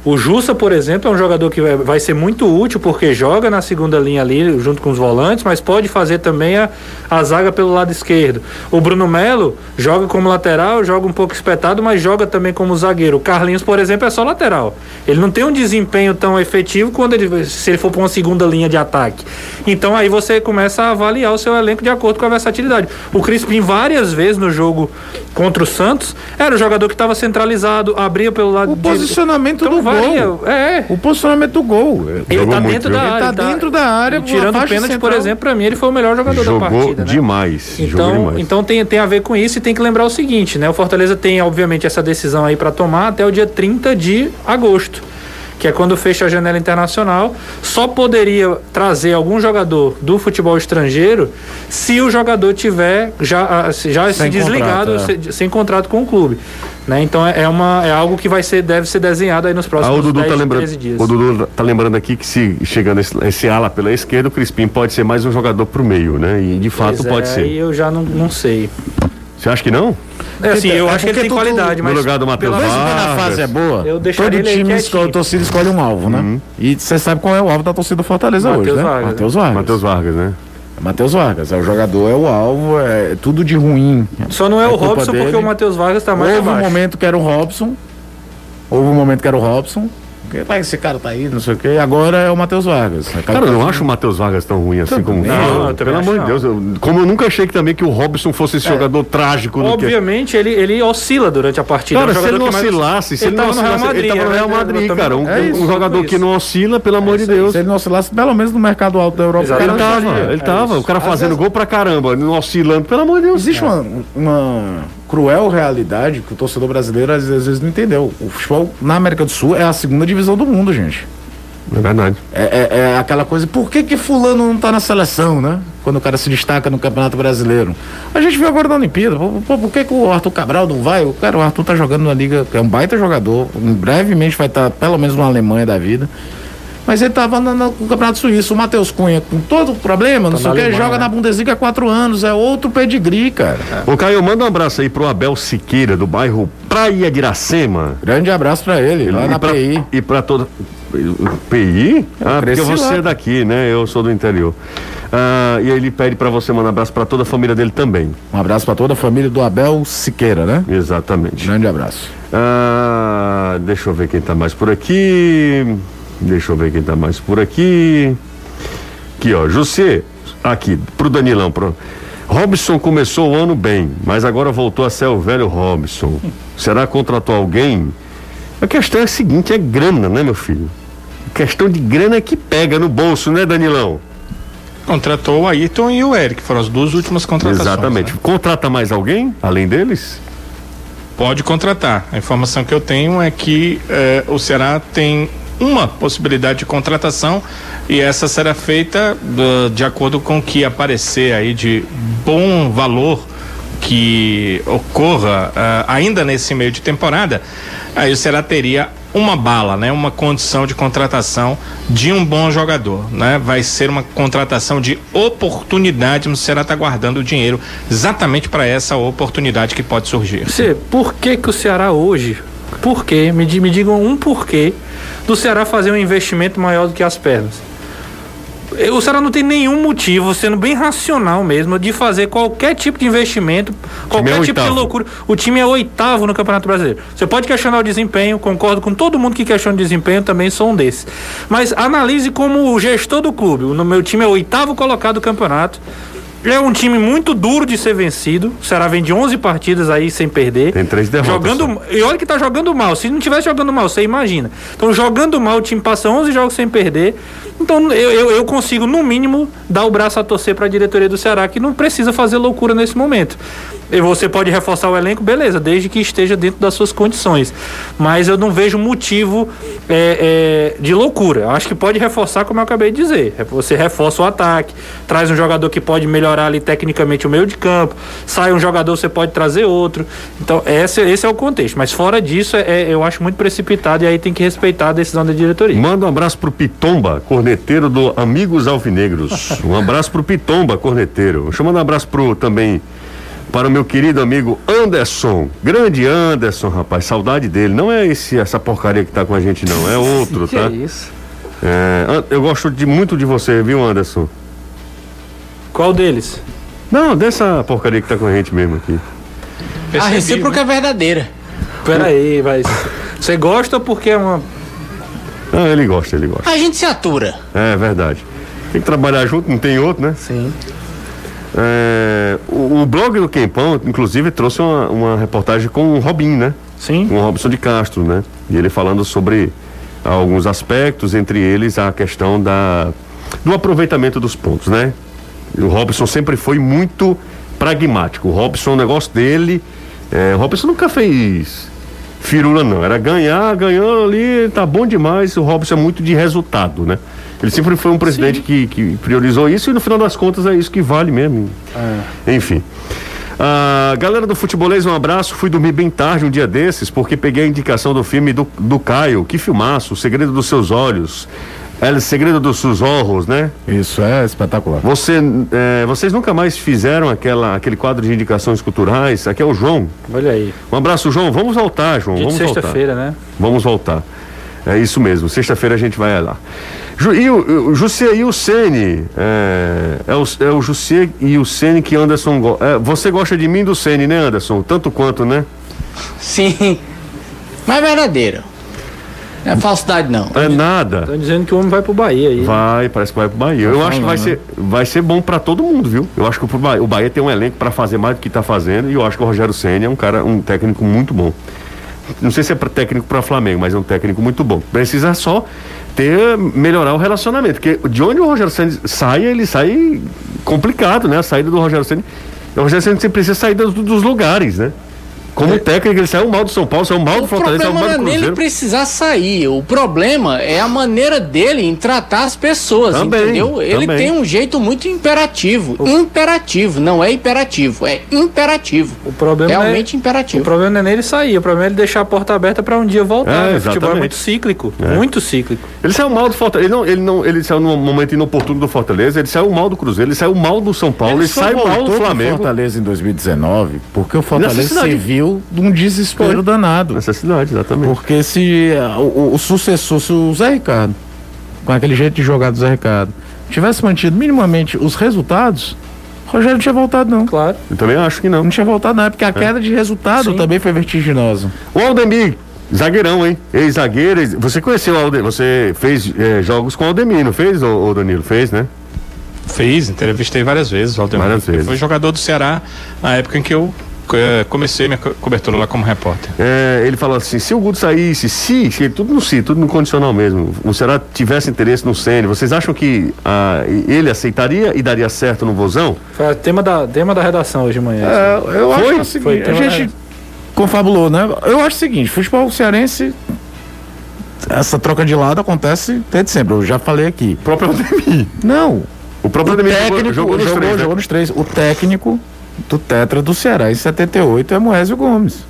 G: O Jussa, por exemplo, é um jogador que vai- ser muito útil porque joga na segunda linha ali junto com os volantes, mas pode fazer também a, a zaga pelo lado esquerdo. O Bruno Melo joga como lateral, joga um pouco espetado, mas joga também como zagueiro. O Carlinhos, por exemplo, é só lateral. Ele não tem um desempenho tão efetivo quando ele, se ele for para uma segunda linha de ataque. Então aí você começa a avaliar o seu elenco de acordo com a versatilidade. O Crispim várias vezes no jogo contra o Santos era o jogador que estava centralizado, abria pelo lado
F: O
G: direito.
F: posicionamento
G: Então
F: do gol.
G: É.
F: O posicionamento do gol.
G: Ele
B: Jogou
G: tá
B: muito,
G: dentro
B: viu?
G: da
F: Ele
G: área.
F: tá dentro da área,
G: tirando o pênalti, por exemplo, pra mim ele foi o melhor jogador da
B: Jogou
G: partida. né?
B: demais. jogou
G: Então,
B: demais.
G: então tem, tem a ver com isso e tem que lembrar o seguinte, né? O Fortaleza tem, obviamente, essa decisão aí para tomar até o dia 30 de agosto, que é quando fecha a janela internacional. Só poderia trazer algum jogador do futebol estrangeiro se o jogador tiver já, ah, se- já se
F: Sem
G: desligado,
F: contrato, é.
G: se- sem contrato com o clube. Né? Então é, é uma, é algo que vai ser, deve ser desenhado aí nos
B: Ah,
G: próximos
B: o Dudu
G: 10,
B: tá lembrando,
G: 13 dias.
B: o Dudu tá lembrando aqui que se chegando esse, esse ala pela esquerda, o Crispim pode ser mais um jogador pro meio, né? E de fato
G: Pois é,
B: pode
G: Aí
B: ser.
G: eu já não, não sei.
B: Você acha que não?
G: É assim, eu
F: É
G: acho que ele
F: porque
G: tem qualidade,
B: No
G: mas
B: lugar do Matheus
F: a
B: Vargas.
F: fase é boa,
G: Eu
F: todo time, escolhe, torcida escolhe um alvo, né? E você sabe qual é o alvo da torcida do Fortaleza
G: Matheus
F: hoje, né?
G: Vargas.
F: Matheus Vargas.
B: Matheus Vargas, né?
F: Matheus Vargas. É o jogador, é o alvo, é tudo de ruim.
G: Só não é,
F: É
G: o Robson porque
F: dele.
G: o Matheus Vargas tá mais
F: Houve um
G: abaixo.
F: momento que era o Robson. Houve um momento que era o Robson. Que, "Pai, esse cara tá aí, não sei o quê. Agora é o Matheus Vargas.
B: Cara, eu não acho o Matheus Vargas tão ruim assim como.
G: Não, também
B: Pelo amor de
G: não.
B: Deus. eu- como eu nunca achei que também que o Robson fosse esse jogador trágico do que.
G: Obviamente, ele, ele oscila durante a partida.
B: Cara,
G: é um
B: se ele não oscilasse, se ele, não
G: tava no Real
B: oscilasse, ele
G: Madrid,
B: tava no
G: né?
B: Real Madrid, cara. Um,
G: é
B: jogador que não oscila, pelo amor de Deus.
F: Se ele não oscilasse, pelo menos no mercado alto da Europa.
B: Ele tava, ele
G: É
B: tava. O cara fazendo gol pra caramba, não oscilando, pelo amor de Deus.
F: Existe uma cruel realidade que o torcedor brasileiro às vezes, não entendeu. O futebol na América do Sul é a segunda divisão do mundo, gente.
B: É verdade.
F: É, é- é aquela coisa, por que que fulano não tá na seleção, né? Quando o cara se destaca no Campeonato Brasileiro. A gente viu agora na Olimpíada, pô, pô, por que que o Arthur Cabral não vai? O cara, o Arthur tá jogando na liga, é um baita jogador, brevemente vai estar pelo menos na Alemanha da vida. Mas ele tava na- na- no Campeonato Suíço, o Matheus Cunha, com todo o problema, não
G: Tá
F: sei o que, joga
G: né?
F: na Bundesliga há quatro anos, é outro pedigree, cara.
B: Ô, Caio, manda um abraço aí pro Abel Siqueira, do bairro Praia de Iracema.
F: Grande abraço pra ele, lá
B: e
F: na
B: pra,
F: PI.
B: E pra toda. PI? Ah, porque você é daqui, né? Eu sou do interior. Ah, e ele pede pra você mandar um abraço pra toda a família dele também.
F: Um abraço pra toda a família do Abel Siqueira, né?
B: Exatamente.
F: Grande abraço.
B: Ah, deixa eu ver quem tá mais por aqui. Deixa eu ver quem tá mais por aqui. Aqui, ó. José, aqui, pro Danilão. Pro... Robson começou o ano bem, mas agora voltou a ser o velho Robson. Será que contratou alguém? A questão é a seguinte: é grana, né, meu filho? Questão de grana é que pega no bolso, né, Danilão?
D: Contratou o Ayrton e o Eric, foram as duas últimas contratações.
B: Exatamente.
D: né?
B: Contrata mais alguém, além deles?
D: Pode contratar. A informação que eu tenho é que eh, o Ceará tem uma possibilidade de contratação e essa será feita eh, de acordo com o que aparecer aí de bom valor que ocorra eh, ainda nesse meio de temporada. Aí o Ceará teria uma bala, né? Uma condição de contratação de um bom jogador, né? Vai ser uma contratação de oportunidade, o Ceará está guardando o dinheiro exatamente para essa oportunidade que pode surgir.
G: Você, por que que o Ceará hoje, por quê? Me, me digam um porquê do Ceará fazer um investimento maior do que as pernas. O Ceará não tem nenhum motivo, sendo bem racional mesmo, de fazer qualquer tipo de investimento, qualquer tipo de
B: oitavo.
G: loucura. O time é oitavo no Campeonato Brasileiro. Você pode questionar o desempenho, concordo com todo mundo que questiona o desempenho, também sou um desses. Mas analise como o gestor do clube. O meu time é oitavo colocado do campeonato. É um time muito duro de ser vencido. O Ceará vem de 11 partidas aí sem perder.
B: Tem três derrotas
G: Jogando, e olha que tá jogando mal. Se não tivesse jogando mal, você imagina. Então, jogando mal, o time passa 11 jogos sem perder. Então, eu, eu, eu consigo, no mínimo, dar o braço a torcer para a diretoria do Ceará, que não precisa fazer loucura nesse momento. E você pode reforçar o elenco, beleza, desde que esteja dentro das suas condições. Mas eu não vejo motivo é, é, de loucura. Acho que pode reforçar, como eu acabei de dizer. É, Você reforça o ataque, traz um jogador que pode melhorar ali tecnicamente o meio de campo, sai um jogador, você pode trazer outro. Então, esse, esse é o contexto. Mas fora disso, é, eu acho muito precipitado e aí tem que respeitar a decisão da diretoria.
B: Manda um abraço pro Pitomba, corneteiro do Amigos Alvinegros. Um abraço pro Pitomba, corneteiro. Deixa eu mandar um abraço pro também para o meu querido amigo Anderson. Grande Anderson, rapaz, saudade dele. Não é esse essa porcaria que tá com a gente, não. É outro,
G: Que
B: tá?
G: é isso?
B: É, eu gosto de, muito de você, viu, Anderson?
G: Qual deles?
B: Não, dessa porcaria que tá com a gente mesmo aqui.
E: A
D: Percebi,
E: recíproca é verdadeira.
G: Pera aí, vai. Você gosta porque é uma.
B: Não, ele gosta, ele gosta.
E: A gente se atura.
B: É verdade. Tem que trabalhar junto, não tem outro, né?
G: Sim.
B: É, o, o blog do Quempão, inclusive, trouxe uma, uma reportagem com o Robin, né?
G: Sim.
B: Com o Robson de Castro, né? E ele falando sobre alguns aspectos, entre eles a questão da, do aproveitamento dos pontos, né? O Robson sempre foi muito pragmático. O Robson, o negócio dele. É, o Robson nunca fez firula, não. Era ganhar, ganhando ali, tá bom demais. O Robson é muito de resultado, né? Ele sempre foi um presidente que, que priorizou isso e no final das contas é isso que vale mesmo. Enfim. Ah, galera do Futebolês, um abraço. Fui dormir bem tarde um dia desses, porque peguei a indicação do filme do, do Caio. Que filmaço, O Segredo dos Seus Olhos. É o Segredo dos Seus Olhos, né?
F: Isso é espetacular.
B: Você, eh, vocês nunca mais fizeram aquela, aquele quadro de indicações culturais? Aqui é o João.
G: Olha aí.
B: Um abraço, João. Vamos voltar, João.
G: Dia
B: Vamos voltar.
G: sexta-feira, né?
B: Vamos voltar. É isso mesmo. Sexta-feira a gente vai lá. E o, o Jussê e o Sene. É, é, o, é o Jussê e o Sene que Anderson gosta. você gosta de mim e do Sene, né, Anderson? Tanto quanto, né?
E: Sim. Mas é verdadeira. Não é falsidade, não.
B: É nada.
G: Estão dizendo que o homem vai pro Bahia aí.
B: Vai, parece que vai pro Bahia. Eu acho que vai ser, vai ser bom pra todo mundo, viu? Eu acho que o Bahia, o Bahia tem um elenco pra fazer mais do que tá fazendo e eu acho que o Rogério Senna é um cara, um técnico muito bom. Não sei se é pra técnico para Flamengo, mas é um técnico muito bom. Precisa só ter melhorar o relacionamento, porque de onde o Rogério Senna sai, ele sai complicado, né? A saída do Rogério Senna. O Rogério sempre precisa sair dos, dos lugares, né? Como técnico, ele saiu mal do São Paulo, saiu mal do
E: O
B: Fortaleza, saiu
E: problema
B: mal
E: não
B: do
E: é nele
B: Cruzeiro.
E: precisar sair. O problema é a maneira dele em tratar as pessoas,
B: Também,
E: entendeu? Ele
B: também.
E: tem um jeito muito imperativo. Imperativo, não é imperativo, é imperativo.
G: O problema
E: Realmente
G: é,
E: imperativo.
G: O problema não é nele sair, o problema é ele deixar a porta aberta pra um dia voltar.
B: É,
G: né? O futebol é muito cíclico,
B: É.
G: muito cíclico.
B: Ele saiu mal do Fortaleza. Ele não, ele não, ele saiu num momento inoportuno do Fortaleza, ele saiu mal do Cruzeiro, ele saiu mal do São Paulo, ele,
F: só
B: saiu mal do Flamengo.
F: Fortaleza em 2019, porque o Fortaleza se viu de um desespero
B: Foi.
F: danado.
B: Necessidade, exatamente.
F: Porque se uh, o, o sucessor, se o Zé Ricardo, com aquele jeito de jogar do Zé Ricardo, tivesse mantido minimamente os resultados, o Rogério não tinha voltado, não.
G: Claro.
B: Eu também acho que não.
F: Não tinha voltado, não, é porque a queda de resultado
G: Sim.
F: também foi vertiginosa.
B: O Aldemir, zagueirão, hein? Ex-zagueiro. ex- Você conheceu o Aldemir? Você fez eh, jogos com o Aldemir, não fez, ô, ô Danilo? Fez, né?
D: Fiz, entrevistei várias vezes, Valdemar.
B: Várias vezes.
D: Foi jogador do Ceará na época em que eu eh, comecei minha co- cobertura lá como repórter.
B: É, ele falou assim: se o Guto saísse, se, se tudo no si, tudo no condicional mesmo, o Ceará tivesse interesse no Sene, vocês acham que ah, ele aceitaria e daria certo no Vozão?
G: Foi tema da, tema da redação hoje de manhã.
F: É, eu
B: Foi?
F: acho o seguinte,
G: Foi,
F: a gente confabulou, né? Eu acho o seguinte, futebol cearense, essa troca de lado acontece desde sempre, eu já falei aqui.
B: O próprio Aldemir.
F: Não,
B: O próprio
F: o técnico
B: jogou, jogou nos
F: jogou,
B: três, né?
F: jogou nos três. O técnico do Tetra do Ceará em 78 é Moésio Gomes.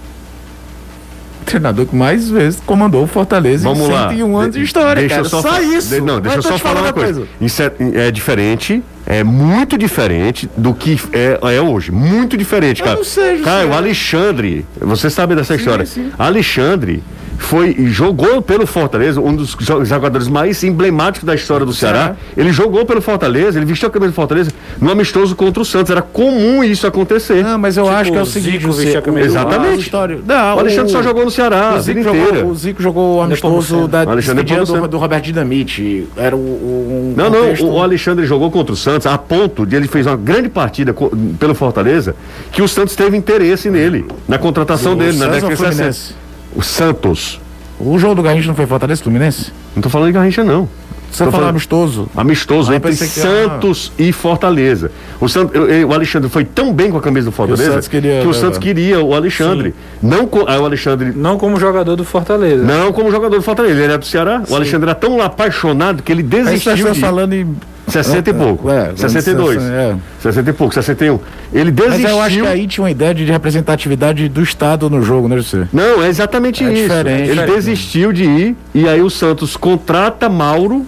F: O treinador que mais vezes comandou o Fortaleza
B: Vamos
F: em
B: lá.
F: 101 anos de
B: De-
F: história,
B: deixa
F: cara.
B: eu só,
F: Só isso.
B: de- não, deixa eu só falar uma coisa. Isso é, é diferente, é muito diferente do que é, é hoje. Muito diferente,
F: Eu
B: cara.
F: não sei, José.
B: Cara, o Alexandre, você sabe dessa história.
F: sim.
B: Alexandre foi jogou pelo Fortaleza, um dos jo- jogadores mais emblemáticos da história do Ceará. Ele jogou pelo Fortaleza, ele vestiu a camisa do Fortaleza no amistoso contra o Santos. Era comum isso acontecer.
F: Não, mas eu
G: Tipo,
F: acho que é o
G: o
F: seguinte,
G: Zico vestia a camisa
B: do Exatamente.
F: o história- Não,
B: o Alexandre só jogou no Ceará
F: o Zico, jogou, o Zico jogou o amistoso da
B: Alexandre
F: despedida do, do Roberto Dinamite. Era o, o- um
B: Não, não,
F: contexto-
B: o, o Alexandre jogou contra o Santos a ponto de ele fez uma grande partida pelo Fortaleza que o Santos teve interesse nele, na contratação
F: O
B: dele, na
F: Santos
B: década de 60. O Santos.
F: O jogo do Garrincha não foi Fortaleza Fluminense?
B: Não tô falando de Garrincha, não.
F: Você
B: Tô
F: falou
B: falando-
F: amistoso.
B: Amistoso
F: Ah,
B: entre
F: que-
B: Santos e Fortaleza. O, eu- o Alexandre foi tão bem com a camisa do Fortaleza
F: Santos queria
B: que o. Santos queria o Alexandre. Não co- aí o Alexandre.
G: Não como jogador do Fortaleza.
B: Não como jogador do Fortaleza, ele era do Ceará. O Alexandre era tão apaixonado que ele
F: Aí você
B: desistiu
F: está
B: de...
F: falando em.
B: 60 e pouco.
F: É,
B: 62.
F: é.
B: 60 e pouco, 61. Ele
F: Mas
B: desistiu.
F: eu acho que aí tinha uma ideia de representatividade do Estado no jogo, né, José?
B: Não, é exatamente
F: É
B: isso.
F: diferente.
B: Ele desistiu de ir e aí o Santos contrata Mauro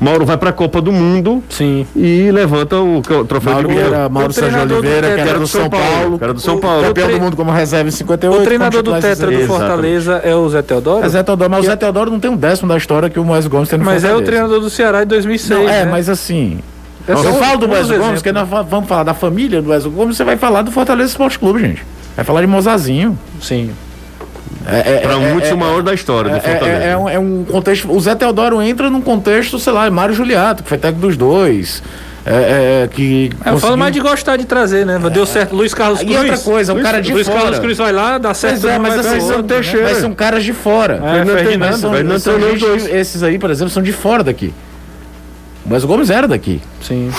B: Mauro vai pra Copa do Mundo
G: Sim.
B: e levanta o troféu
F: Mauro,
B: de
F: que
B: campeão.
F: era Mauro
G: O
F: Sérgio
G: do
F: Oliveira, que era do São Paulo.
B: que era do São
F: o
B: Paulo.
F: Campeão
G: tre-
F: do mundo como reserva em 58.
G: O treinador do Tetra do
F: titular em 63.
G: Fortaleza é o Zé Teodoro?
F: É Zé Teodoro, mas o Zé Teodoro não tem um décimo da história que o Moisés Gomes tem no
G: Mas é o
F: Fortaleza.
G: treinador do Ceará de 2006.
F: Não, é,
G: né?
F: mas assim.
G: É só
F: eu falo do Moisés
G: dos
F: Gomes,
G: exemplos.
F: que nós vamos falar da família do Moisés Gomes, você vai falar do Fortaleza Esporte Clube, gente. Vai falar de Mozazinho.
G: Sim.
F: É, é,
B: Pra
F: é,
B: muitos
F: é,
B: o maior da história do
F: é,
B: Fortaleza.
F: é, é um, é um contexto. O Zé Teodoro entra num contexto, sei lá, é Mário Juliato, que foi técnico dos dois. É, é, que
G: É, eu falo
F: conseguiu-
G: mais de gostar de trazer, né? Deu certo. Luiz Carlos
F: E
G: Cruz.
F: outra coisa, um
G: Luiz,
F: cara de
G: Luiz
F: fora.
G: Carlos Cruz vai lá, dá certo.
F: Pois é, mas assim, são,
G: outro, né?
F: mas são caras de fora.
G: É,
F: Mas são,
B: Fernando
F: são que- esses aí, por exemplo, são de fora daqui. Mas o Gomes era daqui.
G: Sim.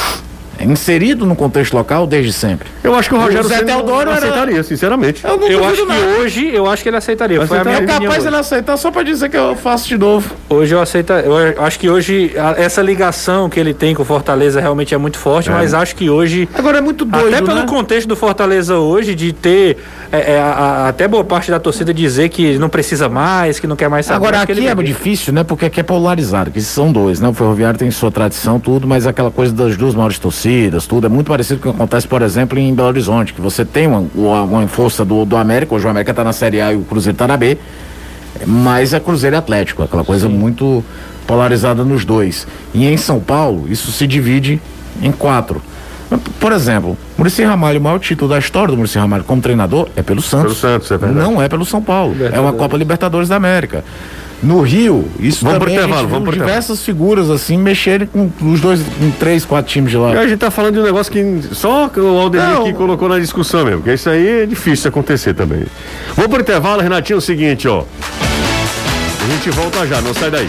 F: É inserido no contexto local desde sempre.
B: Eu acho que o Rogério
F: O Zé
B: Ceni
F: Teodoro
B: não
F: era-
B: aceitaria, sinceramente.
F: Eu não
G: Eu acho que
F: nada.
G: hoje, eu acho que ele aceitaria. Foi a minha
F: É capaz ele aceitar só pra dizer que eu faço de novo.
G: Hoje eu aceito. Eu acho que hoje a- essa ligação que ele tem com o Fortaleza realmente é muito forte, mas acho que hoje.
F: Agora é muito doido,
G: até pelo
F: né?
G: contexto do Fortaleza hoje, de ter é, é, a- até boa parte da torcida dizer que não precisa mais, que não quer mais saber.
F: Agora aqui é difícil, né? Porque aqui é polarizado, que são dois, né? O Ferroviário tem sua tradição, tudo, mas aquela coisa das duas maiores torcidas, tudo, é muito parecido com o que acontece, por exemplo, em Belo Horizonte, que você tem uma, uma, força do, do América, hoje o América tá na Série A e o Cruzeiro tá na B, mas é Cruzeiro e Atlético, aquela coisa muito polarizada nos dois. E em São Paulo, isso se divide em quatro. Por exemplo, Muricy Ramalho, o maior título da história do Muricy Ramalho como treinador é pelo Santos.
B: Pelo Santos, é verdade.
F: Não é pelo São Paulo. É uma Copa Libertadores da América. No Rio, isso
B: Vamos pro
F: também a gente
B: intervalo,
F: viu
B: vamos pro
F: diversas figuras assim mexerem com os dois, com três, quatro times de lá.
B: E a gente tá falando de um negócio que só o Aldemir que colocou na discussão mesmo, porque isso aí é difícil de acontecer também. Vamos pro intervalo, Renatinho, é o seguinte, ó. A gente volta já, não sai daí.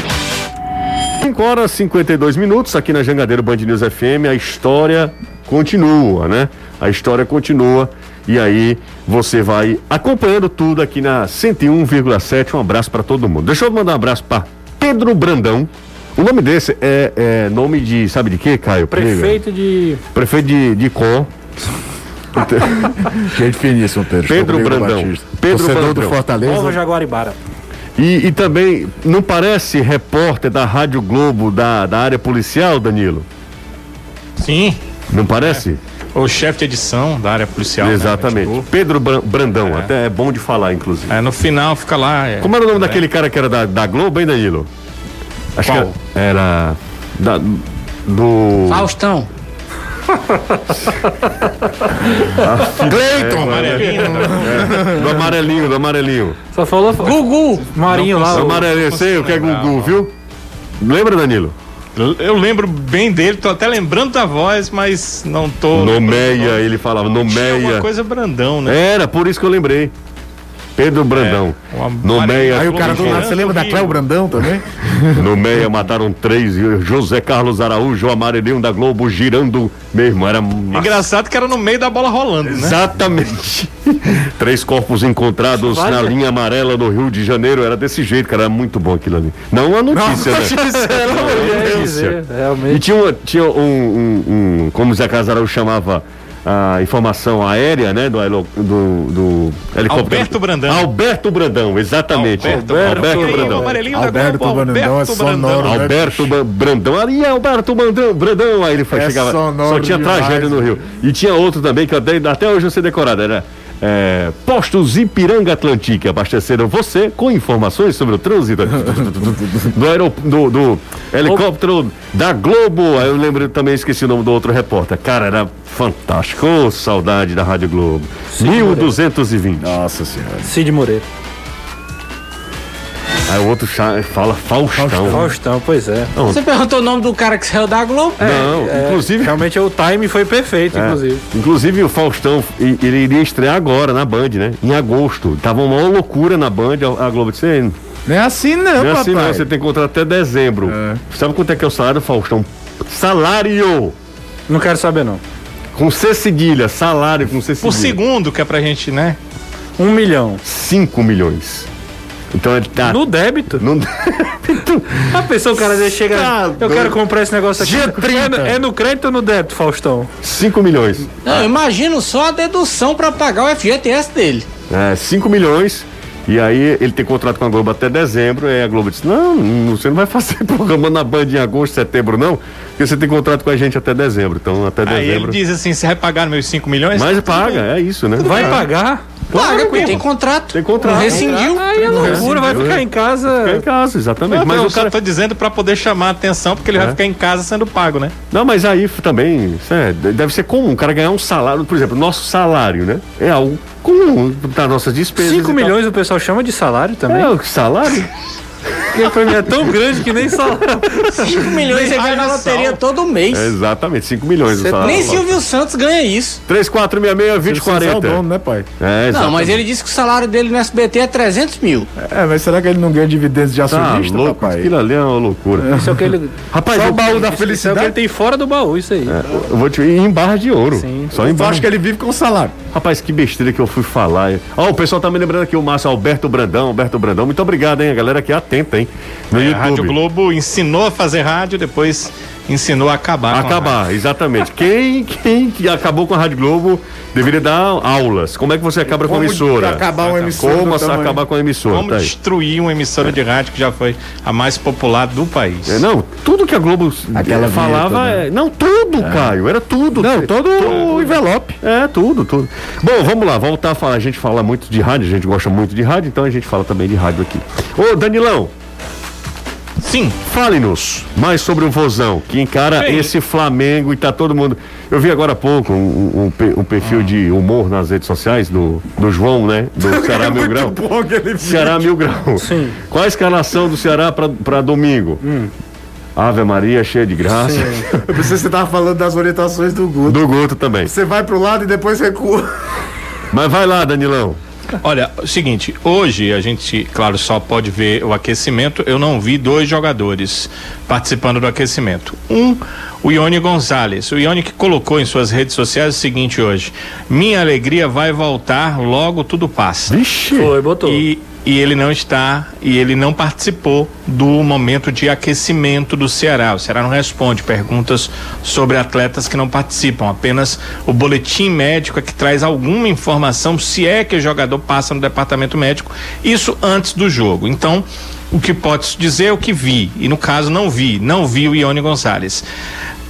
B: 5 horas e 52 minutos aqui na Jangadeiro Band News FM, a história continua, né? A história continua e aí você vai acompanhando tudo aqui na 101,7. Um abraço pra todo mundo. Deixa eu mandar um abraço pra Pedro Brandão. O nome desse é, é nome de, sabe de quê, Caio?
G: Prefeito de.
B: Prefeito de, de Com.
F: Gente finíssimo, Pedro.
B: Pedro
F: Rodrigo
B: Brandão.
F: Batista.
B: Pedro
F: Torcedor do
B: Brandão.
F: Fortaleza.
G: Nova Jaguaribara.
B: E, e também, não parece repórter da Rádio Globo da, da área policial, Danilo?
D: Sim,
B: Não parece?
D: o chefe de edição da área policial. né,
B: Exatamente.
D: Pitbull.
B: Pedro Bran- Brandão, até é bom de falar, inclusive.
D: É, no final fica lá. é,
B: Como era o nome
D: é,
B: daquele cara que era da, da Globo, hein, Danilo? Acho
D: Qual?
B: que era. Da, do.
E: Faustão.
F: Cleiton!
D: Amarelinho, né?
B: Do amarelinho, do amarelinho.
G: Só falou.
E: Gugu.
G: Marinho lá.
B: Do
G: o-
B: amarelinho, sei o que é Gugu, viu? Lembra, Danilo?
D: Eu lembro bem dele, tô até lembrando da voz, mas não tô.
B: Nomeia, ele falava,
D: Tinha
B: nomeia.
D: uma coisa brandão, né?
B: Era, por isso que eu lembrei. Pedro Brandão.
D: É, uma
B: Nomeia.
F: Aí o cara do nada, você lembra da Cléo Brandão também?
B: No meia mataram três. e José Carlos Araújo, o amarelinho da Globo, girando mesmo. Era massa.
D: Engraçado que era no meio da bola rolando, né?
B: Exatamente. Três corpos encontrados
G: Vale.
B: na linha amarela no Rio de Janeiro. Era desse jeito, cara. Era muito bom aquilo ali. Não a notícia, né? Não, a
G: Quer
B: notícia.
G: dizer,
B: E tinha, uma- tinha um, um- um- Como o Zé Carlos Araújo chamava a informação aérea, né? Do, do, do helicóptero.
D: Alberto Brandão.
B: Alberto Brandão, exatamente.
D: Alberto,
B: Alberto
D: Aquele
B: Brandão.
D: amarelinho
F: Alberto Brandão é sonoro, né?
B: Alberto Brandão, ali é Alberto Brandão, Brandão, aí ele foi,
F: É
B: chegava, só tinha
F: demais,
B: tragédia no Rio. E tinha outro também, que até, até hoje eu sei decorado, era é, Postos Ipiranga Atlantique, abasteceram você com informações sobre o trânsito. Do, aerop- do, do helicóptero da Globo, aí eu lembro também, esqueci o nome do outro repórter, cara, era fantástico, Ô, saudade da Rádio Globo, 1220.
F: Nossa senhora.
G: Cid Moreira.
B: Aí o outro fala Faustão.
G: Faustão, pois é.
E: Você perguntou o nome do cara que saiu da Globo?
B: Não, inclusive
G: Realmente o time foi perfeito,
B: É.
G: inclusive.
B: Inclusive o Faustão, e- ele iria estrear agora na Band, né? Em agosto. Tava uma maior loucura na Band, a Globo disse, "Ei,
F: Não é assim não,
B: não é
F: papai.
B: assim não, você tem contrato até dezembro.
F: É.
B: Sabe quanto é que é o salário Faustão? Salário!
G: Não quero saber, não.
B: Com C cedilha, salário com C
D: Por
B: cedilha.
D: segundo, que é pra gente, né?
G: Um milhão.
B: 5 milhões. Então ele tá...
G: No débito.
B: Não...
G: A pessoa, o cara dele chega.
B: Tá
G: eu
B: doido.
G: quero comprar esse negócio aqui.
F: Dia
G: É no-
F: 30.
G: É no crédito ou no débito, Faustão?
B: 5 milhões.
E: Não, eu imagino só a dedução pra pagar o FGTS dele.
B: É, 5 milhões. E aí ele tem contrato com a Globo até dezembro, e a Globo disse, não, você não vai fazer programa na Band em agosto, setembro, não, porque você tem contrato com a gente até dezembro. Então até
D: Aí ele
B: dezembro.
D: diz assim: você vai pagar meus 5 milhões?
B: Mas paga, é isso, né?
G: Vai pagar?
E: Paga, tem contrato.
B: Tem contrato.
E: Não rescindiu.
G: Aí é loucura, vai ficar
B: é.
G: em casa.
B: Fica em casa, exatamente. Mas
D: mas
B: o cara.
D: tô dizendo pra poder chamar a atenção, porque ele
B: É.
D: vai ficar em casa sendo pago, né?
B: Não, mas aí também, é, de- deve ser comum, o cara ganhar um salário, por exemplo, nosso salário, né? É algo comum das nossas despesas.
G: 5
B: e tal.
G: milhões o pessoal chama de salário também.
B: É, o salário?
G: Porque pra mim é tão grande que nem salário.
E: 5 milhões você ganha na loteria todo mês.
B: É, exatamente, 5 milhões o
G: Cê-
B: salário.
E: Nem Silvio Santos ganha isso.
B: 3466
F: Você é o dono,
B: 2040.
F: né, pai?
B: É,
E: Não,
B: exatamente.
E: mas ele disse que o salário dele no SBT é 300 mil.
F: É, mas será que ele não ganha dividendos de
B: Tá
F: acionista,
B: louco,
F: papai?
B: aquilo ali é uma loucura.
G: Isso é o que ele.
B: Rapaz,
F: Só
B: eu,
F: o baú da
G: Isso é o que ele
F: felicidade.
G: tem fora do baú, isso aí.
B: eu vou te ir em barra de ouro.
G: Sim.
B: Só em
F: Eu
B: barra.
F: acho que ele vive com salário.
B: Rapaz, que besteira que eu fui falar. Ó, o pessoal tá me lembrando aqui, o Márcio Alberto Brandão, Alberto Brandão. Muito obrigado, hein? A galera aqui é atenta, hein? No
D: É,
B: YouTube.
D: Rádio Globo ensinou a fazer rádio, depois ensinou a acabar. com a rádio.
B: Acabar, exatamente. Quem, quem que acabou com a Rádio Globo deveria dar aulas. Como é que você acaba com a emissora?
F: acabar uma emissora
B: Como acabar com a emissora?
D: Como
B: tá aí.
D: destruir uma emissora de rádio que já foi a mais popular do país.
B: É, não, tudo que a Globo
F: Aquela
B: falava.
F: vinheta, né?
B: é- Não, tudo, Caio. Era tudo.
F: Não, todo o envelope.
B: É, tudo, tudo. Bom, vamos lá, voltar a falar. A gente fala muito de rádio, a gente gosta muito de rádio, então a gente fala também de rádio aqui. Ô, Danilão,
D: Sim,
B: fale-nos mais sobre o Vozão, que encara
D: Bem.
B: esse Flamengo e tá todo mundo. Eu vi agora há pouco um, um um perfil de humor nas redes sociais do, do João, né? Do Ceará Mil Grau. Ceará Mil Grau.
G: Sim.
B: Qual a escalação do Ceará para domingo? Ave Maria, cheia de graça.
F: Eu pensei que você tava falando das orientações do Guto.
B: Do Guto também.
F: Você vai pro lado e depois recua.
B: Mas vai lá, Danilão.
D: Olha, seguinte, hoje a gente, claro, só pode ver o aquecimento. Eu não vi dois jogadores participando do aquecimento. Um, o Ione Gonzalez. O Ione que colocou em suas redes sociais o seguinte hoje: Minha alegria vai voltar, logo tudo passa.
B: Vixe.
G: Foi, botou.
D: E, e ele não está, e ele não participou do momento de aquecimento do Ceará. O Ceará não responde perguntas sobre atletas que não participam. Apenas o boletim médico é que traz alguma informação se é que o jogador passa no departamento médico. Isso antes do jogo. Então, o que pode dizer é o que vi. E no caso, não vi. Não vi o Ione Gonzalez.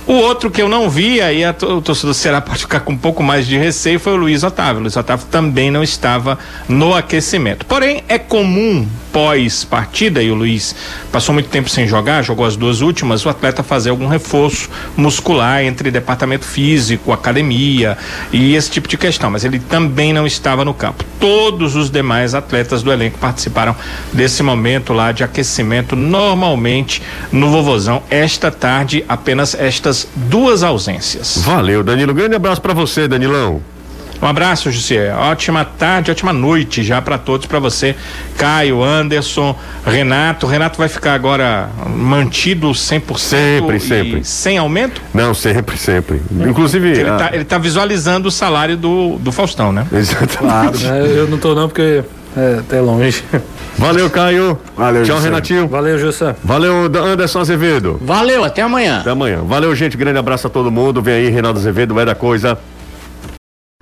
D: O outro que eu não vi, aí a o torcedor do Ceará pode ficar com um pouco mais de receio, foi o Luiz Otávio. O Luiz Otávio também não estava no aquecimento. Porém, é comum pós-partida, e o Luiz passou muito tempo sem jogar, jogou as duas últimas, o atleta fazer algum reforço muscular entre departamento físico, academia e esse tipo de questão. Mas ele também não estava no campo. Todos os demais atletas do elenco participaram desse momento lá de aquecimento, normalmente no Vovozão. Esta tarde, apenas estas duas ausências.
B: Valeu, Danilo. Grande abraço pra você, Danilão.
D: Um abraço, José. Ótima tarde, ótima noite já para todos, para você, Caio, Anderson, Renato. Renato vai ficar agora mantido 100%
B: Sempre,
D: e
B: sempre.
D: sem aumento?
B: Não, sempre, sempre. Inclusive.
D: Ele
B: ah,
D: tá, ele tá visualizando o salário do, do Faustão, né?
B: Exatamente.
G: É, eu não tô não porque é até longe.
B: Valeu, Caio.
F: Valeu,
B: Tchau,
F: José.
B: Renatinho.
G: Valeu, Jussa.
B: Valeu, Anderson Azevedo.
E: Valeu, até amanhã.
B: Até amanhã. Valeu, gente. Grande abraço a todo mundo. Vem aí, Reinaldo Azevedo, vai da coisa.